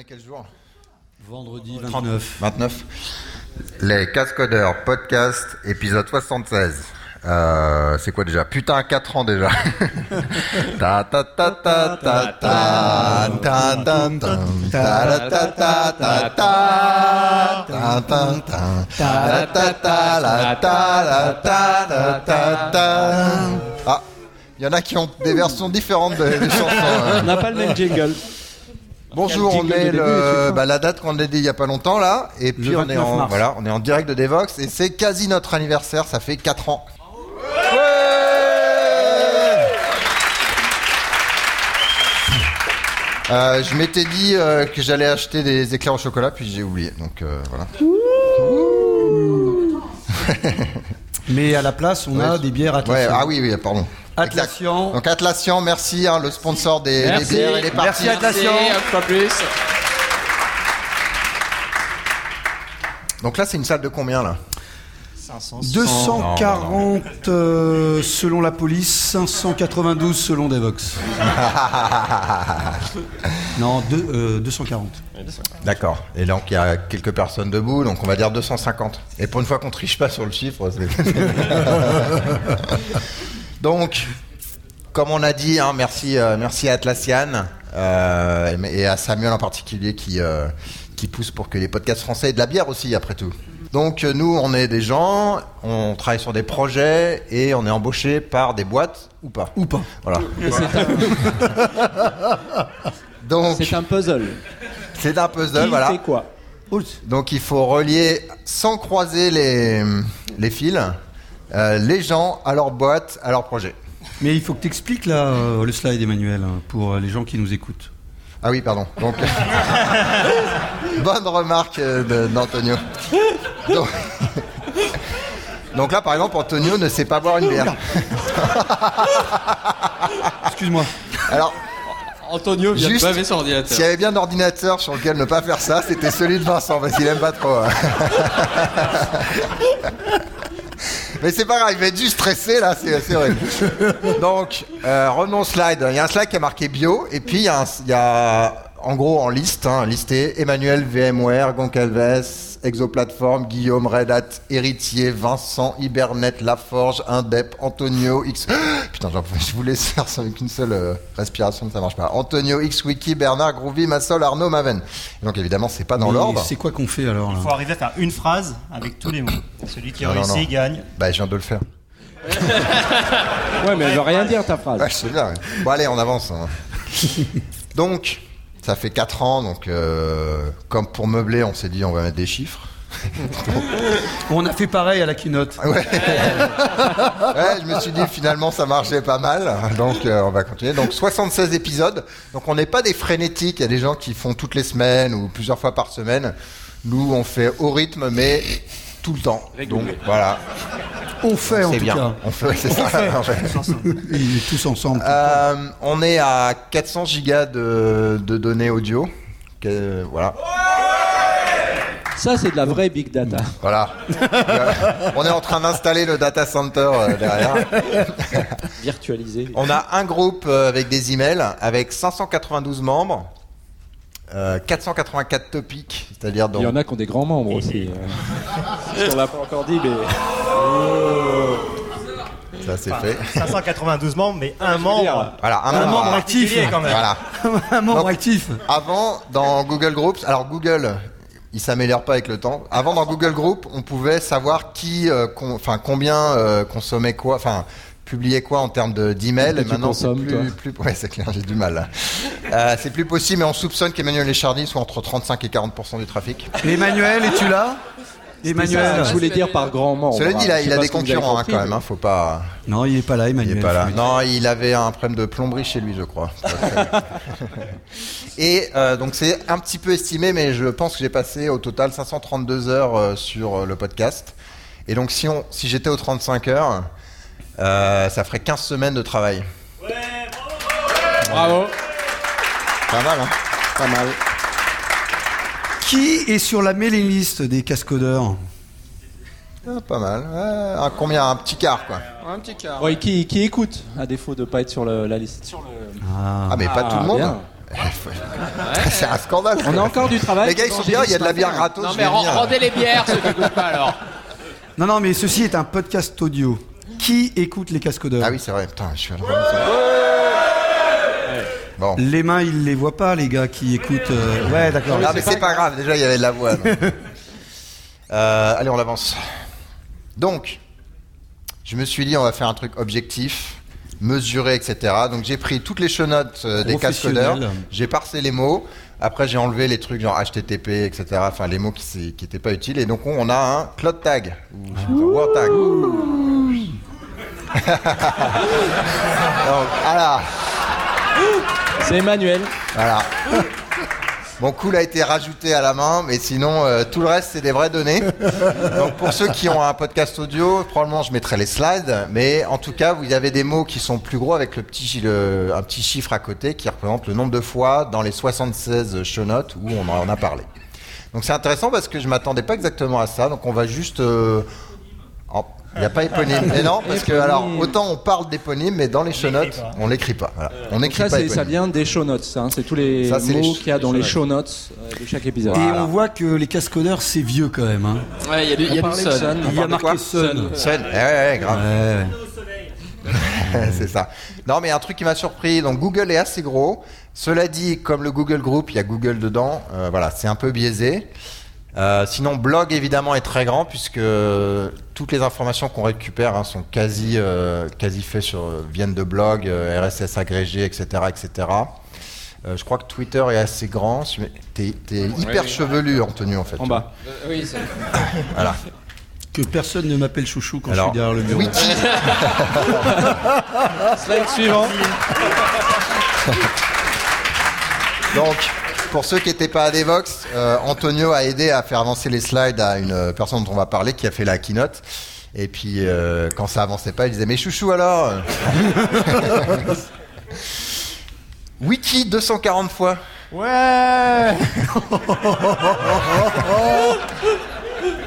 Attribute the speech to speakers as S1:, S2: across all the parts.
S1: est quel jour
S2: Vendredi 29.
S1: 29. Les Cascodeurs Podcast, épisode 76. Euh, c'est quoi déjà Putain, 4 ans déjà. ta ta ta ta ta ta ta ta ta ta ta ta ta ta ta ta ta ta ta la ta la ta la ta ta Ah, il y en a qui ont des versions différentes des chansons.
S3: On n'a pas le même jingle.
S1: Bonjour, on est le, bah, la date qu'on a dit il y a pas longtemps là, et puis on est en voilà, on est en direct de Devox et c'est quasi notre anniversaire, ça fait 4 ans. Euh, je m'étais dit euh, que j'allais acheter des éclairs au chocolat, puis j'ai oublié. Donc euh, voilà.
S2: Mais à la place, on a des bières
S1: Ouais,
S2: Atlassian.
S1: ah oui, oui, pardon.
S2: Atlassian.
S1: Donc Atlassian, merci, hein, le sponsor des, des
S3: Merci.
S1: bières et des parties.
S2: Merci Atlassian.
S3: Pas plus.
S1: Donc là, c'est une salle de combien là?
S2: 240 euh, selon la police, 592 selon Devox. non, deux- euh, 240.
S1: D'accord. Et donc il y a quelques personnes debout, donc on va dire 250. Et pour une fois qu'on triche pas sur le chiffre, c'est- donc comme on a dit, hein, merci, euh, merci à Atlassian euh, et à Samuel en particulier qui euh, qui pousse pour que les podcasts français aient de la bière aussi après tout. Donc euh, nous, on est des gens, on travaille sur des projets et on est embauché par des boîtes ou pas.
S2: Ou pas.
S1: Voilà.
S3: C'est un,
S1: Donc
S3: c'est un puzzle.
S1: c'est un puzzle,
S3: Qui
S1: voilà.
S3: fait quoi
S1: Donc il faut relier sans croiser les, les fils euh, les gens à leur boîte, à leur projet.
S2: Mais il faut que tu expliques là euh, le slide, Emmanuel, hein, pour les gens qui nous écoutent.
S1: Ah oui, pardon. Donc, bonne remarque euh, d'Antonio. Donc, donc là, par exemple, Antonio ne sait pas boire une bière.
S2: Excuse-moi.
S1: Alors,
S3: Antonio vient
S1: Juste,
S3: de baver son
S1: s'il y
S3: ordinateur.
S1: avait bien un ordinateur sur lequel ne pas faire ça, c'était celui de Vincent, parce qu'il aime pas trop. hein. Mais c'est pas grave, il va être juste stressé là, c'est c'est horrible. Donc, euh, revenons au slide. Il y a un slide qui a marqué bio, et puis il y a, un- il y a, en gros en liste, hein, listé Emmanuel VMware, Goncalves, Exoplatform, Guillaume, Red Hat, Héritier, Vincent, Hibernate, Laforge, Indep, Antonio, X. Putain, pouvais- je voulais faire ça avec une seule euh, respiration, ça marche pas. Antonio, XWiki, Bernard, Groovy, Massol, Arnaud, Maven. Et donc évidemment, c'est pas dans l'ordre.
S2: C'est quoi qu'on fait alors là
S4: Il faut arriver à faire une phrase avec tous les mots. Celui qui
S1: Non,
S4: réussit
S1: non.
S4: gagne.
S1: Bah, je viens de le faire.
S3: Ouais, mais elle veut rien dire ta phrase.
S1: Ouais, je sais bien. Bon, allez, on avance. hein. donc, ça fait 4 ans. Donc, euh, comme pour meubler, on s'est dit on va mettre des chiffres.
S2: On a fait pareil à la keynote.
S1: Ouais. Ouais, je me suis dit finalement ça marchait pas mal. Donc, euh, on va continuer. Donc, 76 épisodes. Donc, on n'est pas des frénétiques. Il y a des gens qui font toutes les semaines ou plusieurs fois par semaine. Nous, on fait au rythme, mais tout le temps. Donc, voilà.
S2: On fait en tout
S1: bien.
S2: cas.
S1: On fait, c'est ça. en fait.
S2: Et tous ensemble.
S1: Euh, on est à 400 gigas de, de données audio. Que- voilà.
S3: Ça, c'est de la vraie big data.
S1: Voilà. On est en train d'installer le data center euh, derrière.
S3: Virtualisée.
S1: On a un groupe euh, avec des emails avec 592 membres, euh, 484 topics, c'est-à-dire
S3: Il y en a qui ont des grands membres aussi. euh. On l'a pas encore dit, mais.
S1: ça c'est fait.
S4: 592 membres, mais un membre.
S1: Voilà, un,
S2: Un
S1: membre.
S2: membre actif.
S4: quand même.
S1: Voilà.
S2: Un membre
S1: Donc-
S2: actif.
S1: Avant, dans Google Groups, alors Google, il s'améliore pas avec le temps. Avant, dans Google Group, on pouvait savoir qui, euh, enfin combien euh, consommait quoi, enfin publiait quoi en termes de- Et
S3: tu
S1: maintenant, c'est plus, plus, ouais, c'est clair, j'ai du mal. là. Euh, c'est plus possible, mais on soupçonne qu'Emmanuel Echardy soit entre 35 et 40% du trafic.
S2: Emmanuel, es-tu là? Emmanuel.
S3: Je voulais dire par grand membre.
S1: Cela dit, il
S3: sais
S1: il a des concurrents hein,
S3: compris,
S1: quand même. Hein, faut pas.
S2: Non, il est pas là,
S1: Il
S2: Emmanuel.
S1: est pas là. Non, il avait un problème de plomberie chez lui, je crois. Et euh, donc c'est un petit peu estimé, mais je pense que j'ai passé au total 532 heures euh, sur euh, le podcast. Et donc si, on, si j'étais aux 35 heures, euh, ça ferait 15 semaines de travail.
S3: Bravo.
S1: Pas mal, hein
S3: Pas mal.
S2: Qui est sur la mailing list des cascodeurs
S1: Ah, Pas mal. Ouais, un, combien? Un petit quart, quoi.
S3: Ouais, qui, qui écoute, à défaut de pas être sur le- la liste. Sur le...
S1: Ah, mais pas
S3: Ah,
S1: tout le monde.
S3: bien.
S1: C'est un scandale.
S3: On a encore du travail.
S1: Les gars, ils sont bien, il y a de la bière gratos.
S5: Non
S1: je
S5: mais rendez les bières ceux qui écoutent pas alors.
S2: Non, non, mais ceci est un podcast audio. Qui écoute les cascodeurs
S1: Ah oui, c'est vrai. Putain, je suis à la Bon.
S2: Les mains, ils les voient pas, les gars qui écoutent. euh, Ouais, d'accord.
S1: Ah, mais c'est pas grave, déjà il y avait de la voix. donc. Euh, allez, on avance. Donc, je me suis dit, on va faire un truc objectif, mesuré, etc. Donc, j'ai pris toutes les show notes euh, des cascodeurs,
S2: Professionnel.
S1: j'ai parsé les mots. Après, j'ai enlevé les trucs genre HTTP, etc. Enfin, les mots qui n'étaient pas utiles. Et donc, on a un cloud tag. Ou word tag. donc, voilà.
S3: C'est Emmanuel.
S1: Voilà. Mon cool a été rajouté à la main, mais sinon euh, tout le reste c'est des vraies données. Donc pour ceux qui ont un podcast audio, probablement je mettrai les slides, mais en tout cas vous avez des mots qui sont plus gros avec le petit le- un petit chiffre à côté qui représente le nombre de fois dans les 76 show notes où on en a parlé. Donc c'est intéressant parce que je m'attendais pas exactement à ça. Donc on va juste euh, il n'y a pas éponyme. Mais non, parce que alors autant on parle d'éponyme, mais dans les show notes, on l'écrit pas. Voilà. On
S3: Donc
S1: n'écrit
S3: ça,
S1: pas
S3: ça vient des show notes. ça, hein. C'est tous les
S1: Ça, c'est les
S3: mots qu'il y a dans
S1: les show
S3: notes euh, de chaque épisode.
S2: Et on voit que les cascodeurs, c'est vieux quand même. hein.
S5: Ouais, il y a du, il y a du.
S2: Il y a marqué Sun.
S1: Sun. Eh ouais, ouais, grave.
S2: Ouais.
S1: c'est ça. Non, mais un truc qui m'a surpris. Donc Google est assez gros. Cela dit, comme le Google Group, il y a Google dedans. euh, voilà, c'est un peu biaisé. Euh, sinon, blog évidemment est très grand puisque toutes les informations qu'on récupère hein, sont quasi euh, quasi faites sur viennent de blog, euh, RSS agrégé, etc., etc. Euh, je crois que Twitter est assez grand. T'es t'es hyper chevelu, Anthony, en fait.
S3: En bas.
S5: Euh, oui, c'est-
S1: Voilà.
S2: Que personne ne m'appelle chouchou quand je suis derrière le bureau.
S3: Slide suivant.
S1: Donc, pour ceux qui n'étaient pas à Devox, euh, Antonio a aidé à faire avancer les slides à une euh, personne dont on va parler qui a fait la keynote. Et puis, euh, quand ça avançait pas, il disait Mais chouchou alors Wiki 240 fois.
S4: Ouais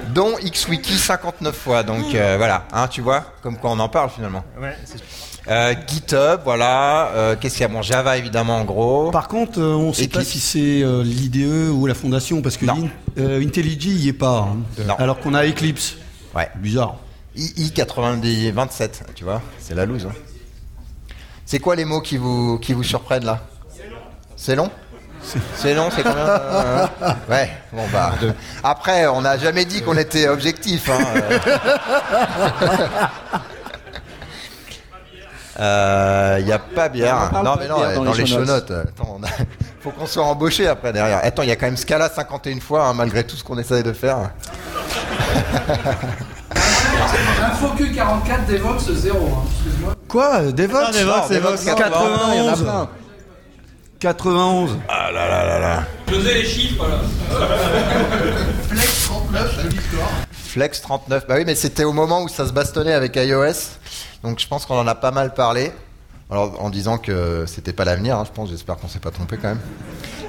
S1: Dont XWiki 59 fois. Donc euh, voilà, hein, tu vois, comme quoi on en parle finalement.
S4: Ouais, c'est
S1: Euh, GitHub, voilà. Euh, Qu'est-ce qu'il y a Bon, Java évidemment en gros.
S2: Par contre, euh, on ne sait pas si c'est euh, l'IDE ou la fondation, parce que
S1: Non.
S2: l'in- euh, IntelliJ y est pas. hein.
S1: Non.
S2: Alors qu'on a Eclipse.
S1: Ouais.
S2: Bizarre.
S1: II 9027, tu vois, c'est la loose. hein. C'est quoi les mots qui vous, qui vous surprennent là? C'est long C'est long, c'est combien? Euh, Ouais, bon bah. Après, on n'a jamais dit qu'on était objectif. Il n'y a pas bière.
S3: On
S1: Non, mais non, euh,
S3: dans
S1: dans,
S3: les show notes.
S1: Attends, on a- faut qu'on soit embauché après derrière. Attends, il y a quand même Scala 51 fois, hein, malgré tout ce qu'on essaye de faire.
S6: InfoQ 44 Devox 0. Hein, excuse-moi.
S2: Quoi euh, Devox
S4: Devox,
S1: Non,
S4: Devox,
S1: Devox,
S2: 91.
S3: Il y en a plein.
S2: 91.
S1: Ah là là là là.
S6: Pesez les chiffres là.
S1: Flex 39. Bah oui, mais c'était au moment où ça se bastonnait avec iOS. Donc je pense qu'on en a pas mal parlé. Alors en disant que c'était pas l'avenir, hein, je pense. J'espère qu'on s'est pas trompé quand même.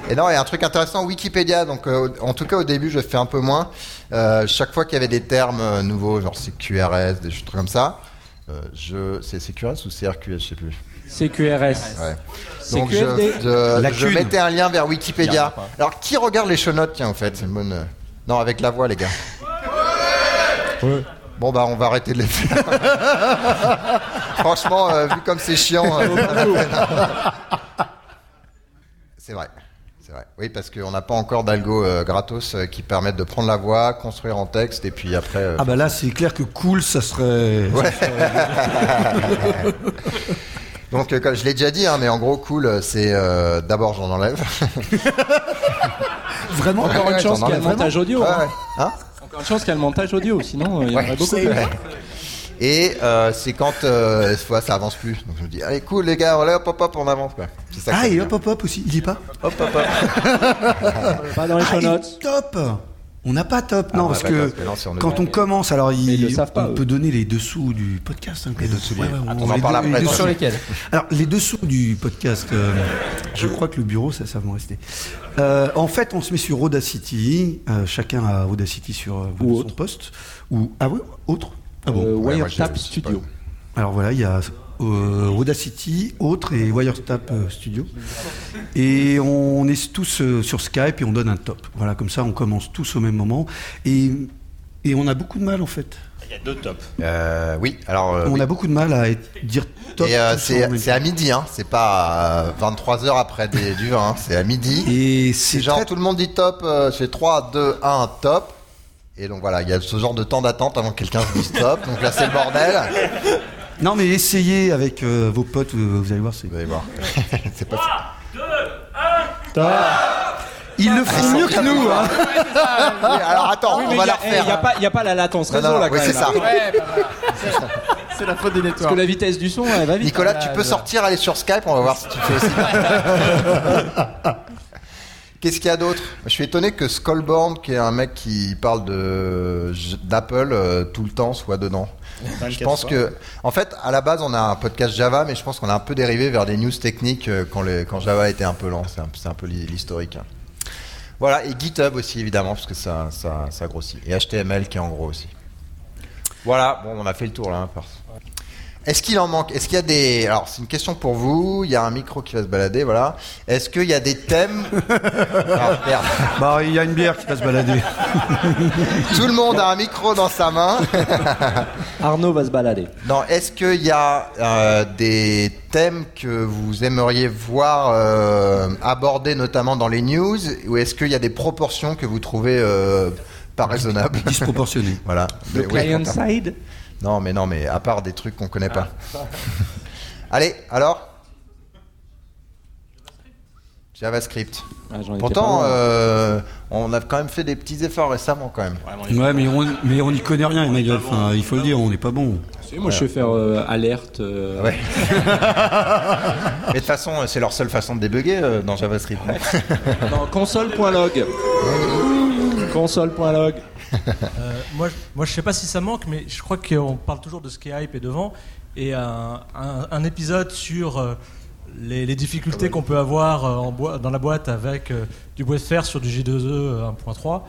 S1: Et non, il y a un truc intéressant, Wikipédia. Donc euh, en tout cas au début, je fais un peu moins. Euh, chaque fois qu'il y avait des termes euh, nouveaux, genre CQRS, des trucs comme ça. euh, je, c'est CQRS ou CRQS, je sais plus.
S3: CQRS.
S1: Ouais. Donc je, je- mettais un lien vers Wikipédia. Alors qui regarde les show notes Tiens, en fait, c'est une bonne. Non, avec la voix, les gars. Bon bah on va arrêter de les faire. Franchement, euh, vu comme c'est chiant. euh, c'est vrai. C'est vrai. Oui, parce qu'on n'a pas encore d'algo euh, gratos qui permettent de prendre la voix, construire en texte et puis après.
S2: Ah bah là, c'est clair que cool, ça serait.
S1: Ouais. Donc, comme je l'ai déjà dit, hein, mais en gros, cool, c'est d'abord j'en enlève.
S2: Vraiment
S3: Encore une chance qu'il y a
S1: enlèves
S3: montage audio. Hein.
S1: ouais. Hein
S3: Encore une chance qu'il y a le montage audio, sinon euh, il y en
S1: Ouais,
S3: aurait beaucoup plus.
S1: Et euh, c'est quand euh, cette fois ça avance plus. Donc je me dis, allez, cool les gars, allez, hop hop hop, on avance quoi. C'est ça que
S2: Ah, et hop hop hop aussi, il est pas
S1: hop hop hop.
S3: Pas dans les
S2: Ah,
S3: show
S2: et
S3: notes.
S2: top On n'a pas top, non,
S1: Ah,
S2: parce
S1: bah,
S2: que
S1: parce que non,
S2: quand on commence, alors il,
S3: Mais ils le savent pas,
S2: on
S3: eux.
S2: peut donner les dessous du podcast. hein, les dessous,
S1: on en parle après,
S5: Sur lesquels
S2: Alors, les dessous du podcast, euh, je crois que le bureau, ça, ça va rester. Euh, en fait, on se met sur Audacity. euh, chacun a Audacity sur euh,
S3: Ou
S2: son
S3: autre.
S2: poste. Ou, ah oui, autre Ah bon
S3: Euh,
S1: Ouais,
S3: Wiretap Studio.
S2: Alors voilà, il y a Audacity, Autre et Wiretap euh, Studio. Et on est tous euh, sur Skype et on donne un top. Voilà, comme ça on commence tous au même moment. Et, et on a beaucoup de mal en fait.
S4: Il y a deux tops.
S1: Euh, oui, alors. euh,
S2: On
S1: oui.
S2: a beaucoup de mal à être- dire top.
S1: Et euh, c'est à midi, hein. c'est pas 23 heures après des- du vin, hein. c'est à midi.
S2: Et
S1: C'est
S2: c'est
S1: genre
S2: très-
S1: tout le monde dit top, euh, c'est 3, 2, 1, top. Et donc voilà, il y a ce genre de temps d'attente avant que quelqu'un se dise top. Donc là, c'est le bordel.
S2: Non mais essayez avec euh, vos potes, euh, vous allez voir.
S1: Vous allez voir. c'est pas
S2: Ils le font mieux que nous. Hein.
S1: Oui, alors attends, on va la
S5: Il n'y a,
S1: refaire.
S5: pas- la latence
S1: Non,
S5: réseau
S1: non,
S5: là
S1: oui, c'est ça.
S3: C'est la faute des
S5: Parce
S3: nettoirs.
S5: que la vitesse du son, elle va vite.
S1: Nicolas, tu peux sortir, aller sur Skype, on va voir si tu fais aussi. Qu'est-ce qu'il y a d'autre? Je suis étonné que Skullborn, qui est un mec qui parle de d'Apple euh, tout le temps, soit dedans. Je pense que, en fait, à la base, on a un podcast Java, mais je pense qu'on a un peu dérivé vers des news techniques euh, quand, les- quand Java était un peu lent. C'est un, c'est un peu l'hi- l'historique. Voilà, et GitHub aussi, évidemment, parce que ça, ça, ça grossit. Et HTML qui est en gros aussi. Voilà, bon, on a fait le tour là. hein, Est-ce qu'il en manque Est-ce qu'il y a des. Alors, c'est une question pour vous. Il y a un micro qui va se balader, voilà. Est-ce qu'il y a des thèmes? Ah, merde.
S2: Bah il y a une bière qui va se balader.
S1: Tout le monde a un micro dans sa main.
S5: Arnaud va se balader.
S1: Non, est-ce qu'il y a euh, des thèmes que vous aimeriez voir euh, abordés notamment dans les news Ou est-ce qu'il y a des proportions que vous trouvez euh, pas raisonnables?
S2: Disproportionné.
S1: Voilà.
S5: Le client side.
S1: Non, mais non, mais à part des trucs qu'on connaît pas. Allez, alors JavaScript.
S5: Ah,
S1: Pourtant, euh, on a quand même fait des petits efforts récemment quand même.
S2: Ouais, mais on mais on n'y connaît rien, Emmanuel. Enfin, il faut le dire, on n'est pas bon.
S5: Moi, je sais faire euh, alerte. euh,
S1: Ouais. Mais de toute façon, c'est leur seule façon de débugger euh, dans JavaScript.
S5: console.log. console.log.
S7: Euh, moi, je- moi, je sais pas si ça manque, mais je crois qu'on parle toujours de ce qui est hype et devant. Et un, un- un épisode sur euh, les, les difficultés qu'on peut avoir euh, en boi- dans la boîte avec du bois de fer sur du J2E euh, 1.3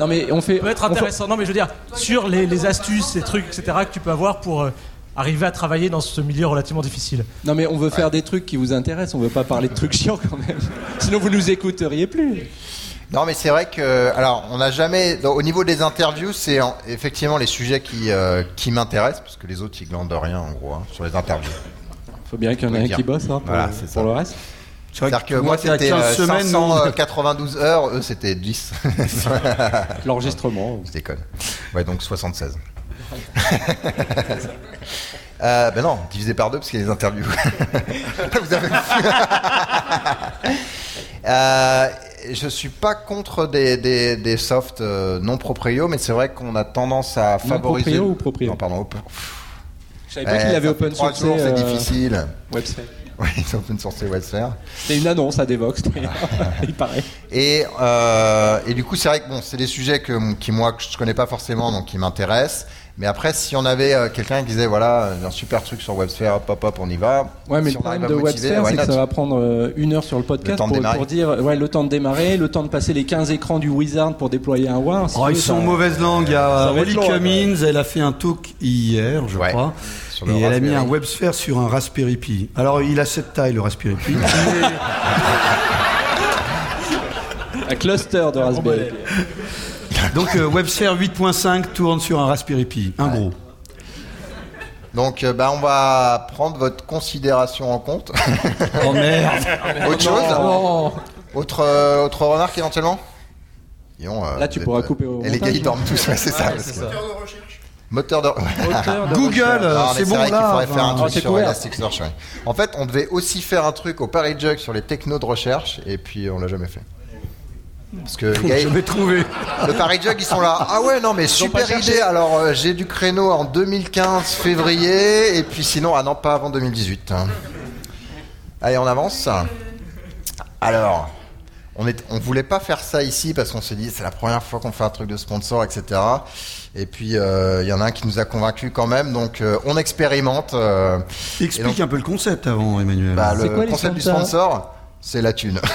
S5: Non, mais on fait.
S7: peut être
S5: on fait-
S7: intéressant. Non, mais je veux dire, sur les, les astuces, les trucs, etc., que tu peux avoir pour arriver à travailler dans ce milieu relativement difficile.
S5: Non, mais on veut faire des trucs qui vous intéressent. On veut pas parler de trucs chiants quand même. Sinon, vous nous écouteriez plus.
S1: Non, mais c'est vrai que, alors, on n'a jamais, au niveau des interviews, c'est en- effectivement les sujets qui, euh, qui m'intéressent, parce que les autres, ils glandent rien, en gros, hein, sur les interviews.
S5: Faut bien qu'il y en ait
S1: le
S5: un qui bosse hein, pour,
S1: Voilà, c'est ça.
S5: pour le reste.
S2: C'est vrai
S1: C'est-à-dire que moi, c'était
S2: 15
S1: euh,
S2: semaines, nous.
S1: 592 heures, eux, c'était 10.
S5: L'enregistrement.
S1: Je déconne. Ouais, donc 76. Euh, ben non, divisé par deux parce qu'il y a les interviews. Vous avez euh, je suis pas contre des, des, des softs euh, non proprio, mais c'est vrai qu'on a tendance à
S5: Non
S1: favoriser.
S5: proprio ou proprio
S1: Non, pardon. open-
S5: Je savais pas qu'il
S1: Eh,
S5: avait
S1: ça fait
S5: open
S1: trois jours, c'est
S5: euh,
S1: difficile.
S5: WebSphere.
S1: Oui, ils ont open sourcé WebSphere.
S5: C'était une annonce à Devox, il paraît.
S1: Et, euh, et du coup, c'est vrai que bon, c'est des sujets que, qui moi que je connais pas forcément, donc qui m'intéressent. Mais après, si on avait euh, quelqu'un qui disait voilà, un super truc sur WebSphere, hop hop hop, on y va.
S5: Ouais, mais
S1: Si
S5: le problème de
S1: motiver,
S5: WebSphere, c'est que ça va prendre euh, une heure sur le podcast
S1: Le
S5: pour, dire ouais, le temps de démarrer, le temps de passer les 15 écrans du Wizard pour déployer un WAR.
S2: Oh, ils sont en mauvaise langue. Il y a Holly
S5: long,
S2: Cummins, elle a fait un talk hier, je
S1: Ouais.
S2: crois.
S1: Sur
S2: Et
S1: le
S2: elle a mis
S1: Raspberry.
S2: un WebSphere sur un Raspberry Pi. Alors, il a cette taille, le Raspberry Pi.
S5: Un cluster de Raspberry.
S2: Donc, euh, WebSphere 8.5 tourne sur un Raspberry Pi. Un gros.
S1: Donc, euh, bah, on va prendre votre considération en compte.
S2: Oh merde
S1: autre chose
S5: Non.
S1: autre, euh, autre remarque éventuellement euh,
S5: Là, tu pourras
S1: êtes,
S5: couper au
S1: Et les gars, ils dorment tous, ouais, c'est ça. parce que- Moteur de.
S5: De
S2: Google,
S5: recherche.
S2: euh,
S1: Non, mais
S2: c'est bon
S1: vrai qu'il
S2: là.
S1: faudrait faire un
S5: Ah,
S1: truc sur. Elasticsearch. ouais. En fait, on devait aussi faire un truc au Paris Jug sur les technos de recherche, et puis on l'a jamais fait. Parce que les gars,
S2: Je vais trouver.
S1: le Paris Jug, ils sont là. Ah ouais, non, mais super idée. Alors, euh, j'ai du créneau en 2015, février, et puis sinon, ah non, pas avant 2018. hein. Allez, on avance. Alors, on est, on voulait pas faire ça ici parce qu'on s'est dit c'est la première fois qu'on fait un truc de sponsor, etc. Et puis euh, il y en a un qui nous a convaincus quand même, donc euh, on expérimente. euh,
S2: Explique
S1: donc-
S2: un peu le concept avant, Emmanuel.
S1: bah, le
S5: quoi
S1: concept du sponsor, c'est la thune.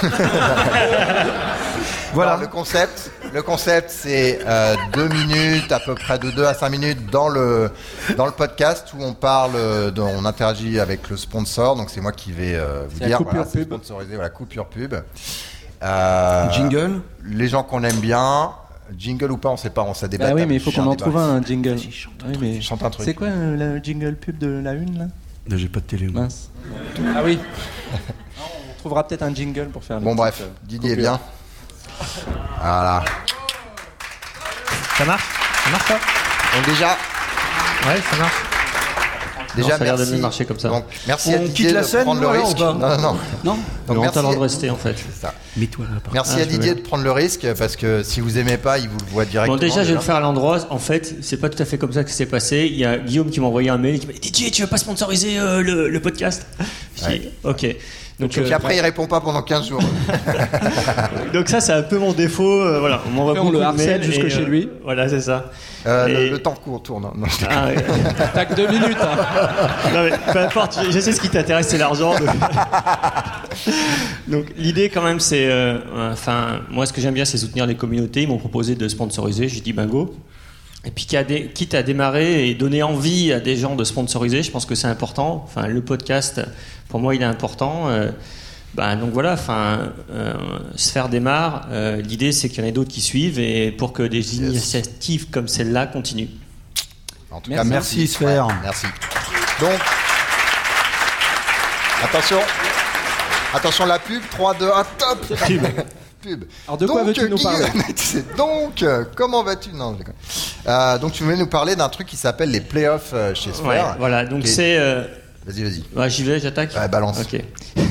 S2: Voilà.
S1: Alors, le concept, le concept, c'est euh, deux minutes, à peu près de deux à cinq minutes dans le dans le podcast où on parle, euh, de- on interagit avec le sponsor. Donc c'est moi qui vais euh, vous
S5: C'est la
S1: dire,
S5: coupure
S1: voilà,
S5: pub.
S1: sponsorisé, voilà, coupure pub. Euh,
S2: Jingle
S1: Les gens qu'on aime bien, jingle ou pas, on sait pas, on s'est débattu.
S5: Bah oui, mais il faut qu'on en trouve un jingle. Oui, mais
S1: Chante un truc.
S5: C'est quoi le jingle pub de la une là?
S2: J'ai pas de télé.
S5: Mince. Ah oui. On trouvera peut-être un jingle pour faire.
S1: Bon bref,
S5: euh,
S1: Didier est bien. Voilà.
S7: Ça marche? Ça marche pas
S1: Donc déjà,
S7: Ouais, ça marche.
S1: déjà
S6: ça a l'air de marcher comme ça.
S1: Donc merci
S2: On
S1: à Didier
S2: quitte la
S1: de
S2: scène,
S1: prendre le
S2: alors,
S1: risque.
S2: ou pas
S1: Non, non, non.
S2: Non?
S1: Donc
S6: en
S1: merci.
S6: talent de rester en fait.
S1: C'est ça.
S2: Par-
S1: Merci
S6: Ah,
S1: à Didier de prendre le risque parce que si vous aimez pas, il vous le voit directement.
S6: Bon, déjà, je vais le faire à l'endroit. En fait, c'est pas tout à fait comme ça que c'est passé. Il y a Guillaume qui m'a envoyé un mail qui m'a dit Didier, tu veux pas sponsoriser euh, le, le podcast? Ok. Donc,
S1: Et puis
S6: euh,
S1: après, il répond pas pendant 15 jours.
S6: donc ça, c'est un peu mon défaut. euh, voilà, on m'envoie beaucoup
S5: le
S6: de
S5: harcèle jusque chez
S6: euh,
S5: lui.
S6: Voilà, c'est ça.
S1: Euh, le,
S6: Et-
S1: le temps court tourne. Non, déconne.
S6: Ah, ouais.
S5: T'as que deux minutes. hein.
S6: Non, mais peu importe, je, je sais ce qui t'intéresse, c'est l'argent. Donc, Donc, l'idée, quand même, c'est. euh, enfin, moi, ce que j'aime bien, c'est soutenir les communautés. Ils m'ont proposé de sponsoriser. J'ai dit bingo. Et puis, quitte à démarrer et donner envie à des gens de sponsoriser, je pense que c'est important. Enfin, le podcast, pour moi, il est important. Euh, ben, donc voilà, enfin, euh, Sphère démarre. Euh, L'idée, c'est qu'il y en ait d'autres qui suivent et pour que des initiatives comme celle-là continuent.
S1: En tout
S5: Merci.
S1: cas,
S2: Merci, Sphère.
S1: Ouais, merci. Donc, attention. Attention, la pub. 3, 2, 1, top
S6: Pub.
S5: Alors de quoi
S1: Donc,
S5: veux-tu nous parler
S1: c'est donc, euh, comment vas-tu? Non, je. Euh, donc, tu voulais nous parler d'un truc qui s'appelle les playoffs euh, chez
S6: Ouais,
S1: Sphère.
S6: voilà, donc c'est. euh,
S1: Vas-y, vas-y.
S6: Ouais, j'y vais, j'attaque?
S1: Ouais, balance.
S6: Ok.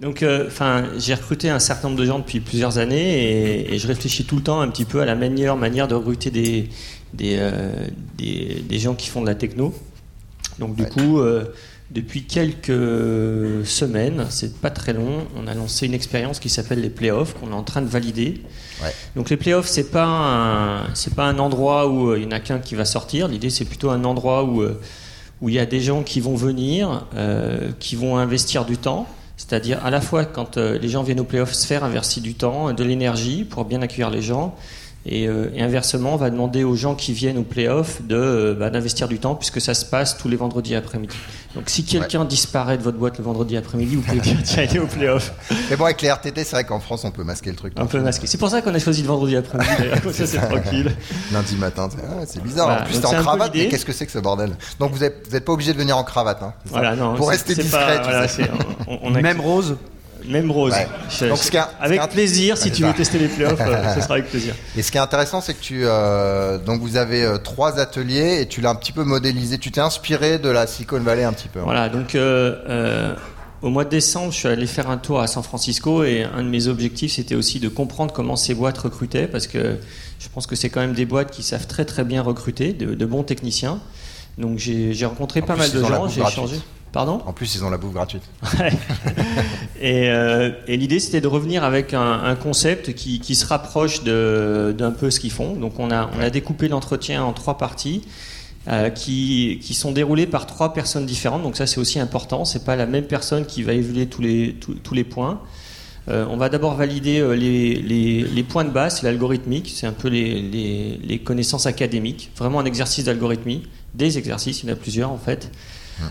S6: Donc, enfin, j'ai recruté un certain nombre de gens depuis plusieurs années et, et je réfléchis tout le temps un petit peu à la meilleure manière de recruter des, des, euh, des, des gens qui font de la techno. Donc, du
S1: Ouais.
S6: coup, euh, depuis quelques semaines, c'est pas très long, on a lancé une expérience qui s'appelle les playoffs qu'on est en train de valider.
S1: Ouais.
S6: Donc les playoffs, c'est pas un, c'est pas un endroit où euh, il y en a qu'un qui va sortir. L'idée, c'est plutôt un endroit où euh, où il y a des gens qui vont venir, euh, qui vont investir du temps. C'est-à-dire à la fois quand euh, les gens viennent aux playoffs, se faire investir du temps, de l'énergie pour bien accueillir les gens. Et, euh, et inversement, on va demander aux gens qui viennent aux playoffs de, euh, bah, d'investir du temps puisque ça se passe tous les vendredis après-midi. Donc si quelqu'un disparaît de votre boîte le vendredi après-midi, vous pouvez dire tiens, il est aux playoffs.
S1: Mais bon, avec les RTT, c'est vrai qu'en France, on peut masquer le truc.
S6: Un peu masqué. C'est pour ça qu'on a choisi le vendredi après-midi. Comme ça, c'est tranquille.
S1: Lundi matin, c'est ah, c'est bizarre.
S6: Voilà,
S1: en plus, t'es
S6: c'est
S1: en cravate, mais qu'est-ce que c'est que ce bordel? Donc, vous n'êtes pas obligé de venir en cravate. Hein,
S6: Voilà, non.
S1: Pour
S6: c'est-
S1: rester
S6: c'est
S1: discret,
S6: pas-
S1: tu
S6: voilà,
S1: sais.
S6: c'est- on- on a-
S2: Même Rose
S6: Même rose.
S1: Ouais.
S6: Je-
S1: Donc, ce
S6: avec plaisir, si tu veux tester les playoffs, euh, ce sera avec plaisir.
S1: Et ce qui est intéressant, c'est que tu, euh, donc vous avez euh, trois ateliers et tu l'as un petit peu modélisé. Tu t'es inspiré de la Silicon Valley un petit peu. hein.
S6: Voilà, donc euh, au mois de décembre, je suis allé faire un tour à San Francisco et un de mes objectifs, c'était aussi de comprendre comment ces boîtes recrutaient parce que je pense que c'est quand même des boîtes qui savent très très bien recruter, de, de bons techniciens. Donc j'ai rencontré
S1: En
S6: pas
S1: plus,
S6: mal de gens, j'ai échangé. Pardon?
S1: En plus, ils ont la bouffe gratuite.
S6: Et, euh, et l'idée, c'était de revenir avec un, un concept qui, qui se rapproche d'un peu ce qu'ils font. Donc, on a, on a découpé l'entretien en trois parties. euh, qui, qui sont déroulées par trois personnes différentes. Donc ça, c'est aussi important. C'est pas la même personne qui va évaluer tous les, tous, tous les points. Euh, on va d'abord valider les, les- les points de base, l'algorithmique, c'est un peu les, les- les connaissances académiques, vraiment un exercice d'algorithmie, des exercices, il y en a plusieurs en fait.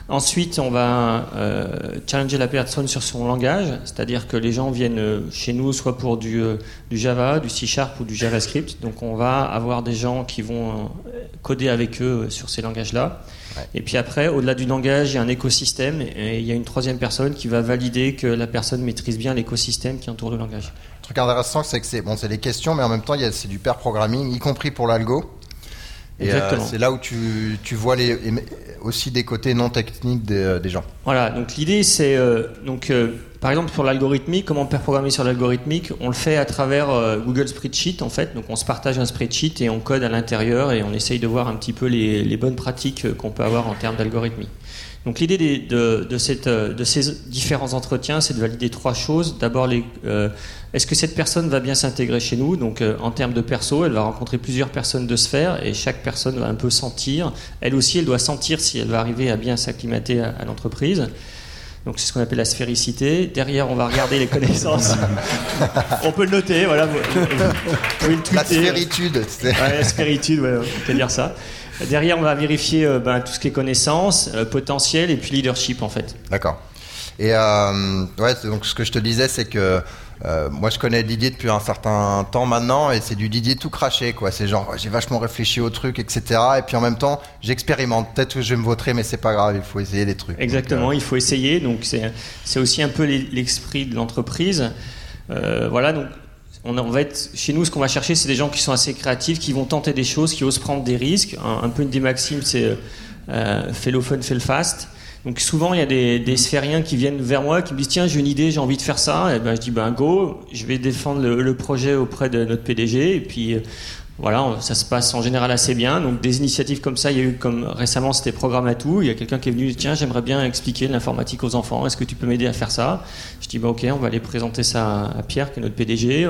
S6: Ensuite, on va euh, challenger la personne sur son langage, c'est-à-dire que les gens viennent euh, chez nous soit pour du, euh, du Java, du C Sharp ou du JavaScript. Donc, on va avoir des gens qui vont coder avec eux sur ces langages-là.
S1: Ouais.
S6: Et puis après, au-delà du langage, il y a un écosystème et il y a une troisième personne qui va valider que la personne maîtrise bien l'écosystème qui entoure le langage.
S1: Le truc intéressant, c'est que c'est bon, des questions, mais en même temps, c'est du pair programming, y compris pour l'algo. Et euh, c'est là où tu, tu vois les, aussi des côtés non techniques des, euh, des gens.
S6: Voilà, donc l'idée c'est euh, donc euh, par exemple sur l'algorithmique, comment faire programmer sur l'algorithmique, on le fait à travers Google Spreadsheet en fait. Donc on se partage un spreadsheet et on code à l'intérieur et on essaye de voir un petit peu les, les bonnes pratiques qu'on peut avoir en termes d'algorithmie. Donc l'idée de, de, cette, euh, de ces différents entretiens, c'est de valider trois choses. D'abord, euh, est-ce que cette personne va bien s'intégrer chez nous? Donc euh, en termes de perso, elle va rencontrer plusieurs personnes de sphère et chaque personne va un peu sentir. Elle aussi, elle doit sentir si elle va arriver à bien s'acclimater à, à l'entreprise. Donc c'est ce qu'on appelle la sphéricité. Derrière, on va regarder les connaissances. on peut le noter, voilà. Vous, vous
S1: La sphéritude.
S6: Ouais, la sphéritude, ouais, on peut dire ça. Derrière, on va vérifier euh, ben, tout ce qui est connaissances, euh, potentiel et puis leadership en fait.
S1: D'accord. Et euh, ouais, donc ce que je te disais, c'est que euh, moi je connais Didier depuis un certain temps maintenant et c'est du Didier tout craché quoi. C'est genre j'ai vachement réfléchi au truc, etc. Et puis en même temps j'expérimente. Peut-être que je vais me vautrer, mais c'est pas grave, il faut essayer des trucs.
S6: Exactement,
S1: Donc, euh,
S6: il faut essayer. Donc c'est aussi un peu l'e- l'esprit de l'entreprise. Euh, voilà, donc on, va chez nous, ce qu'on va chercher, c'est des gens qui sont assez créatifs, qui vont tenter des choses, qui osent prendre des risques. Un, peu une des maximes, c'est euh, fais le fun, fais le fast. Donc souvent, il y a des, des sphériens qui viennent vers moi, qui me disent tiens, j'ai une idée, j'ai envie de faire ça. Et ben je dis ben go, je vais défendre le, le projet auprès de notre PDG. Et puis euh, voilà, ça se passe en général assez bien. Donc des initiatives comme ça, il y a eu comme récemment c'était Programme à tout. Il y a quelqu'un qui est venu, tiens, j'aimerais bien expliquer l'informatique aux enfants. Est-ce que tu peux m'aider à faire ça? Je dis bah ok, on va aller présenter ça à Pierre, qui est notre PDG.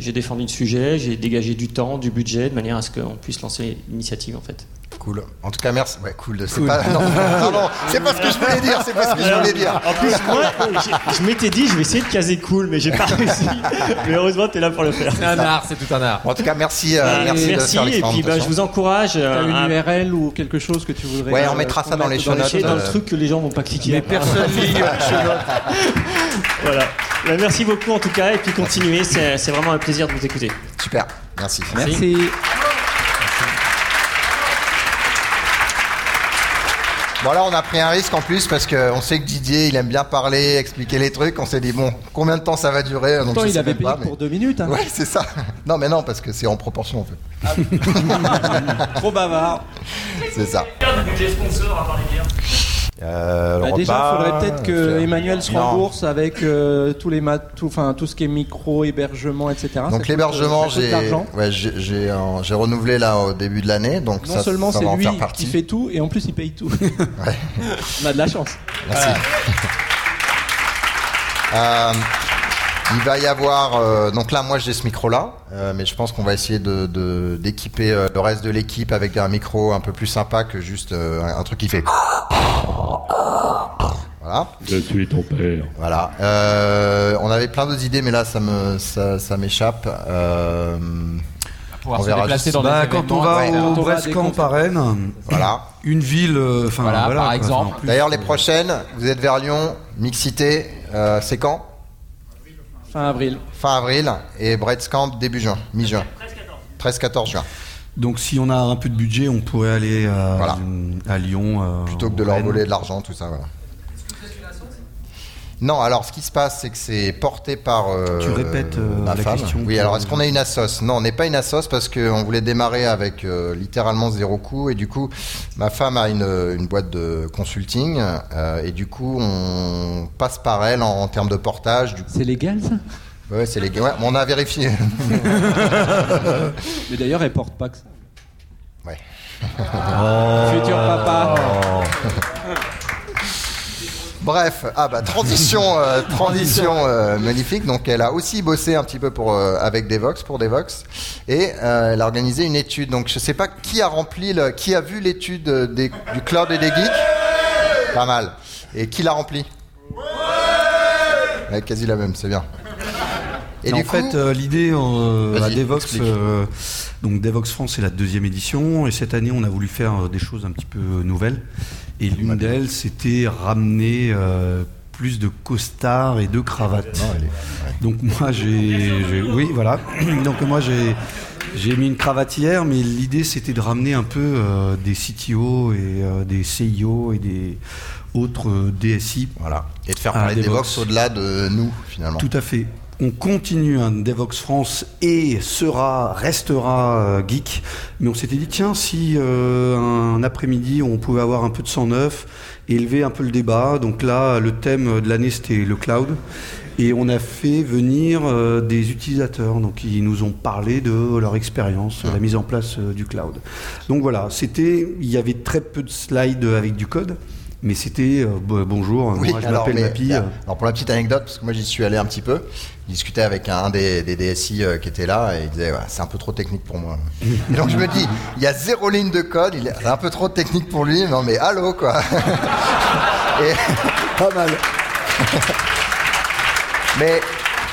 S6: J'ai défendu le sujet, j'ai dégagé du temps, du budget, de manière à ce qu'on puisse lancer l'initiative en fait.
S1: Cool. En tout cas, merci. Ouais, cool. C'est pas. Non, pardon. C'est pas ce que je voulais dire. C'est pas ce que je voulais dire.
S6: En plus, moi, je m'étais dit, je vais essayer de caser cool, mais j'ai pas réussi. Mais heureusement, tu es là pour le faire.
S8: C'est un art, c'est tout un art.
S1: En tout cas, merci. euh, merci, de faire
S6: et puis bah, je vous encourage
S9: T'as
S6: euh,
S9: une
S6: à
S9: URL ou quelque chose que tu voudrais
S1: Ouais, on
S9: euh,
S1: mettra ça dans les show notes.
S6: dans le truc que les gens vont pas cliquer.
S2: Mais personne lit.
S6: Voilà. Bah, merci beaucoup en tout cas, et puis continuez, c'est c'est vraiment un plaisir de vous écouter.
S1: Super. Merci.
S9: Merci.
S1: Bon là on a pris un risque en plus parce qu'on sait que Didier il aime bien parler, expliquer les trucs. On s'est dit bon combien de temps ça va durer donc
S9: Pourtant, il
S1: sais
S9: avait
S1: même
S9: payé
S1: pas, mais-
S9: pour deux minutes. hein.
S1: Ouais c'est ça. Non mais non parce que c'est en proportion en fait.
S9: Trop bavard.
S1: C'est ça. Euh,
S9: Bah, déjà, il faudrait peut-être que
S1: euh,
S9: Emmanuel se
S1: non.
S9: rembourse avec euh, tous les mat- tout, enfin, tout ce qui est micro, hébergement, etc.
S1: Donc l'hébergement j'ai ouais, renouvelé là au début de l'année donc
S9: Non
S1: ça,
S9: seulement c'est lui qui fait tout, et en plus il paye tout. On a de la chance.
S1: Merci. Euh, il va y avoir euh, donc là moi j'ai ce micro là mais je pense qu'on va essayer de de- d'équiper euh, le reste de l'équipe avec un micro un peu plus sympa que juste euh, un, un truc qui fait voilà.
S10: Je suis ton père.
S1: voilà. Euh, on avait plein d'autres idées mais là ça me ça, ça m'échappe. Euh, On
S8: se
S1: verra juste-
S8: dans
S2: Bah,
S8: des
S2: quand on va au
S9: Quand on va à
S2: Brest
S9: des
S2: Camp à Rennes,
S1: voilà.
S2: une ville, euh, enfin
S8: Voilà,
S2: voilà,
S8: par
S2: quoi,
S8: exemple.
S1: d'ailleurs les
S2: euh,
S1: prochaines vous êtes vers Lyon mixité euh, c'est quand?
S9: Fin avril.
S1: fin avril et Camp début juin mi-juin 13-14 juin
S2: Donc si on a un peu de budget, on pourrait aller à,
S1: Voilà.
S2: à Lyon. euh,
S1: plutôt que de leur
S2: Rennes.
S1: voler de l'argent, tout ça. Voilà. Non, alors ce qui se passe, c'est que c'est porté par euh,
S2: Tu répètes, euh,
S1: ma
S2: la
S1: femme.
S2: question
S1: Oui, alors est-ce qu'on a une assos Non, on n'est pas une assos parce qu'on voulait démarrer avec euh, littéralement zéro coût et du coup, ma femme a une, une boîte de consulting euh, et du coup, on passe par elle en, en termes de portage.
S9: C'est légal ça?
S1: Ouais, c'est les ouais, on a vérifié.
S9: Mais d'ailleurs, elle porte pas que ça.
S1: Ouais.
S9: Futur papa.
S1: Bref, ah bah transition, euh, transition euh, magnifique. Donc elle a aussi bossé un petit peu pour euh, avec Devox pour Devox et euh, elle a organisé une étude. Donc je sais pas qui a rempli, le, qui a vu l'étude des- du cloud et des geeks. Pas mal. Et qui l'a rempli? Ouais, quasi la même, c'est bien. Et
S2: en
S1: du coup,
S2: fait, euh, l'idée euh, à Devox, euh, donc Devox France, c'est la deuxième édition, et cette année, on a voulu faire euh, des choses un petit peu nouvelles. Et l'une d'elles, c'était ramener euh, plus de costards et de cravates. Donc moi, j'ai, oui, voilà. Donc moi, j'ai, j'ai mis une cravate hier, mais l'idée, c'était de ramener un peu euh, des CTO et euh, des CIO et des autres DSI.
S1: voilà. Et de faire
S2: Ah,
S1: parler de
S2: Devox.
S1: Devox au-delà de nous finalement.
S2: Tout à fait. On continue un Devox France et sera, restera euh, geek. Mais on s'était dit, tiens, si euh, un après-midi on pouvait avoir un peu de sang neuf, élever un peu le débat. Donc là, le thème de l'année, c'était le cloud. Et on a fait venir euh, des utilisateurs, donc ils nous ont parlé de leur expérience, de la mise en place euh, du cloud. Donc voilà, c'était, il y avait très peu de slides avec du code, mais c'était euh, bo- bonjour,
S1: Oui,
S2: moi je m'appelle Mappy.
S1: euh, alors pour la petite anecdote, parce que moi j'y suis allé un petit peu, je discutais avec un des, des DSI euh, qui était là et il disait ouais, c'est un peu trop technique pour moi. et donc je me dis, il y a zéro ligne de code, il est c'est un peu trop technique pour lui, non mais allô quoi. et,
S2: Pas mal.
S1: Mais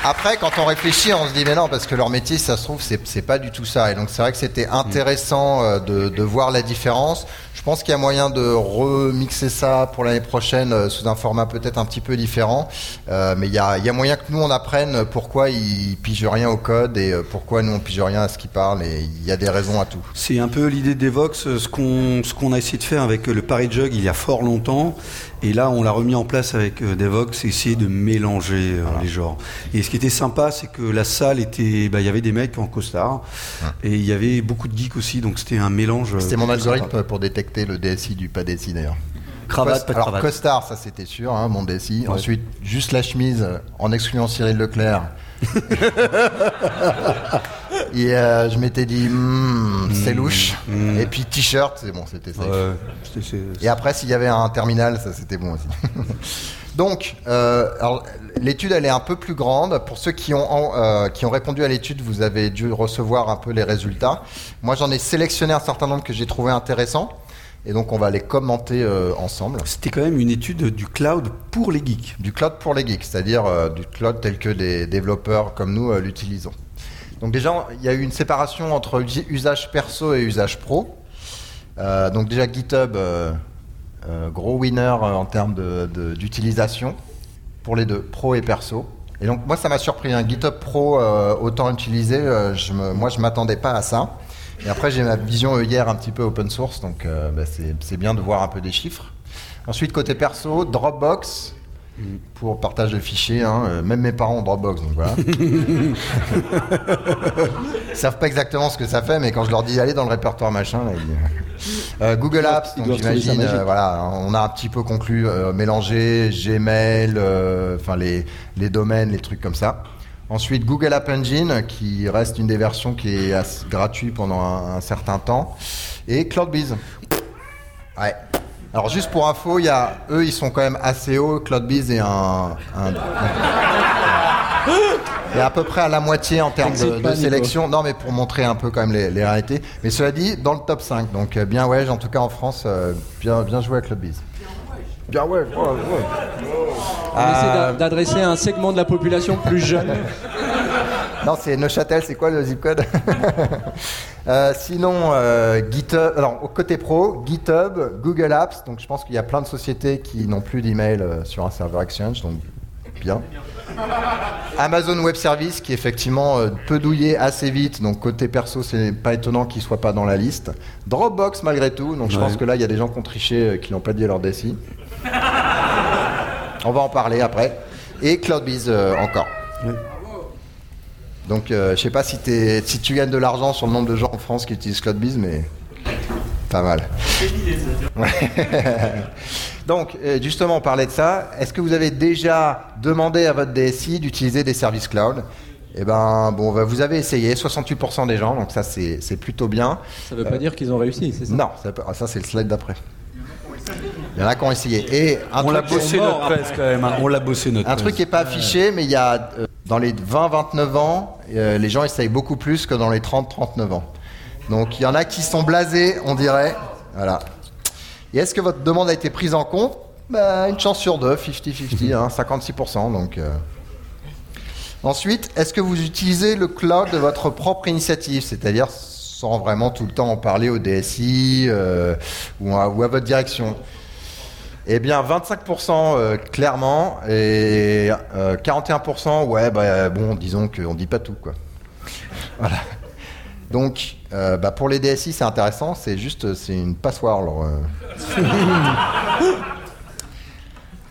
S1: après, quand on réfléchit, on se dit mais non, parce que leur métier, ça se trouve, c'est pas du tout ça. Et donc c'est vrai que c'était intéressant euh, de, de voir la différence. Je pense qu'il y a moyen de remixer ça pour l'année prochaine euh, sous un format peut-être un petit peu différent. Euh, mais il y a, il y a moyen que nous on apprenne pourquoi ils pigent rien au code et euh, pourquoi nous on pige rien à ce qu'ils parlent. Et il y a des raisons à tout.
S2: C'est un peu l'idée d'Evox, ce qu'on qu'on a essayé de faire avec le Paris Jug il y a fort longtemps, et là on l'a remis en place avec euh, Devox, essayer de mélanger euh, les genres. Et ce qui était sympa, c'est que la salle était, bah, il y avait des mecs en costard, et il y avait beaucoup de geeks aussi, donc c'était un mélange. euh,
S1: C'était mon algorithme
S2: sympa.
S1: pour détecter le DSI du pas DSI d'ailleurs.
S2: Cravate, pas de
S1: Alors
S2: cravate.
S1: costard, ça c'était sûr, hein, mon DSI.
S2: Ouais.
S1: Ensuite, juste la chemise en excluant Cyril Leclerc. Et euh, je m'étais dit, Hmm, c'est louche. Et puis t-shirt, c'est bon, c'était.
S2: Ouais, c'est-
S1: Et après, s'il y avait un terminal, ça c'était bon aussi. Donc, euh, l'étude, elle est un peu plus grande. Pour ceux qui ont, euh, qui ont répondu à l'étude, vous avez dû recevoir un peu les résultats. Moi, j'en ai sélectionné un certain nombre que j'ai trouvé intéressants. Et donc, on va les commenter euh, ensemble.
S2: C'était quand même une étude du cloud pour les geeks.
S1: Du cloud pour les geeks, c'est-à-dire euh, du cloud tel que des développeurs comme nous euh, l'utilisons. Donc déjà, il y a eu une séparation entre usage perso et usage pro. Euh, donc déjà GitHub, euh, euh, gros winner en termes d'utilisation pour les deux, pro et perso. Et donc moi, ça m'a surpris. Un GitHub Pro autant utilisé, je me, moi je m'attendais pas à ça. Et après, j'ai ma vision hier un petit peu open source, donc bah, c'est bien de voir un peu des chiffres. Ensuite, côté perso, Dropbox pour partage de fichiers. hein, euh, même mes parents ont Dropbox, donc voilà. Ils savent pas exactement ce que ça fait, mais quand je leur dis allez dans le répertoire machin, là, ils- Euh, Google Apps, donc j'imagine, euh, voilà, on a un petit peu conclu, euh, mélangé Gmail, euh, enfin les, les domaines, les trucs comme ça. Ensuite, Google App Engine, qui reste une des versions qui est gratuite pendant un, un certain temps. Et CloudBees. Ouais. Alors juste pour info, il y a, eux, ils sont quand même assez hauts. CloudBees est un, un- est à peu près à la moitié en termes de, sélection. Non, mais pour montrer un peu quand même les, les réalités. Mais cela dit, dans le top 5. Donc euh, bien ouais, en tout cas en France, euh, bien, bien joué à CloudBees. Bien ouais, ouais, ouais.
S5: On essaie
S1: Euh,
S5: d'a- d'adresser un segment de la population plus jeune.
S1: Non, c'est Neuchâtel, c'est quoi le zip code? Euh, Sinon, euh, GitHub, alors au côté pro, GitHub, Google Apps, donc je pense qu'il y a plein de sociétés qui n'ont plus d'email euh, sur un serveur Exchange, donc bien. Amazon Web Service qui effectivement peut douiller assez vite, donc côté perso, c'est pas étonnant qu'il soit pas dans la liste. Dropbox malgré tout, donc je
S2: Ouais.
S1: pense que là il y a des gens qui ont triché, qui n'ont pas dit leur DSI. On va en parler après. Et CloudBees euh, encore. Donc, euh, je sais pas si, si tu gagnes de l'argent sur le nombre de gens en France qui utilisent CloudBees, mais pas mal. Donc, euh, justement, on parlait de ça. Est-ce que vous avez déjà demandé à votre DSI d'utiliser des services cloud? Eh ben, bon, bah, vous avez essayé, 68% des gens, donc ça, c'est plutôt bien.
S5: Ça veut pas dire qu'ils ont réussi, c'est ça?
S1: Non, ça, ça, c'est le slide d'après. Il y en a qui ont essayé. Et un
S2: On l'a bossé notre presse quand même. hein. On l'a bossé notre
S1: un truc qui n'est pas affiché, mais il y a euh, dans les 20-29 ans, euh, les gens essayent beaucoup plus que dans les 30-39 ans. Donc il y en a qui sont blasés, on dirait. Voilà. Et est-ce que votre demande a été prise en compte? Bah, Une chance sur deux, 50-50, hein, 56%. Donc, euh. Ensuite, est-ce que vous utilisez le cloud de votre propre initiative? C'est-à-dire sans vraiment tout le temps en parler au DSI euh, ou, à, votre direction eh bien, 25% euh, clairement et euh, 41% ouais, bah, bon, disons qu'on dit pas tout, quoi. Voilà. Donc, euh, bah, pour les DSI, c'est intéressant, c'est juste, c'est une passoire. alors, euh.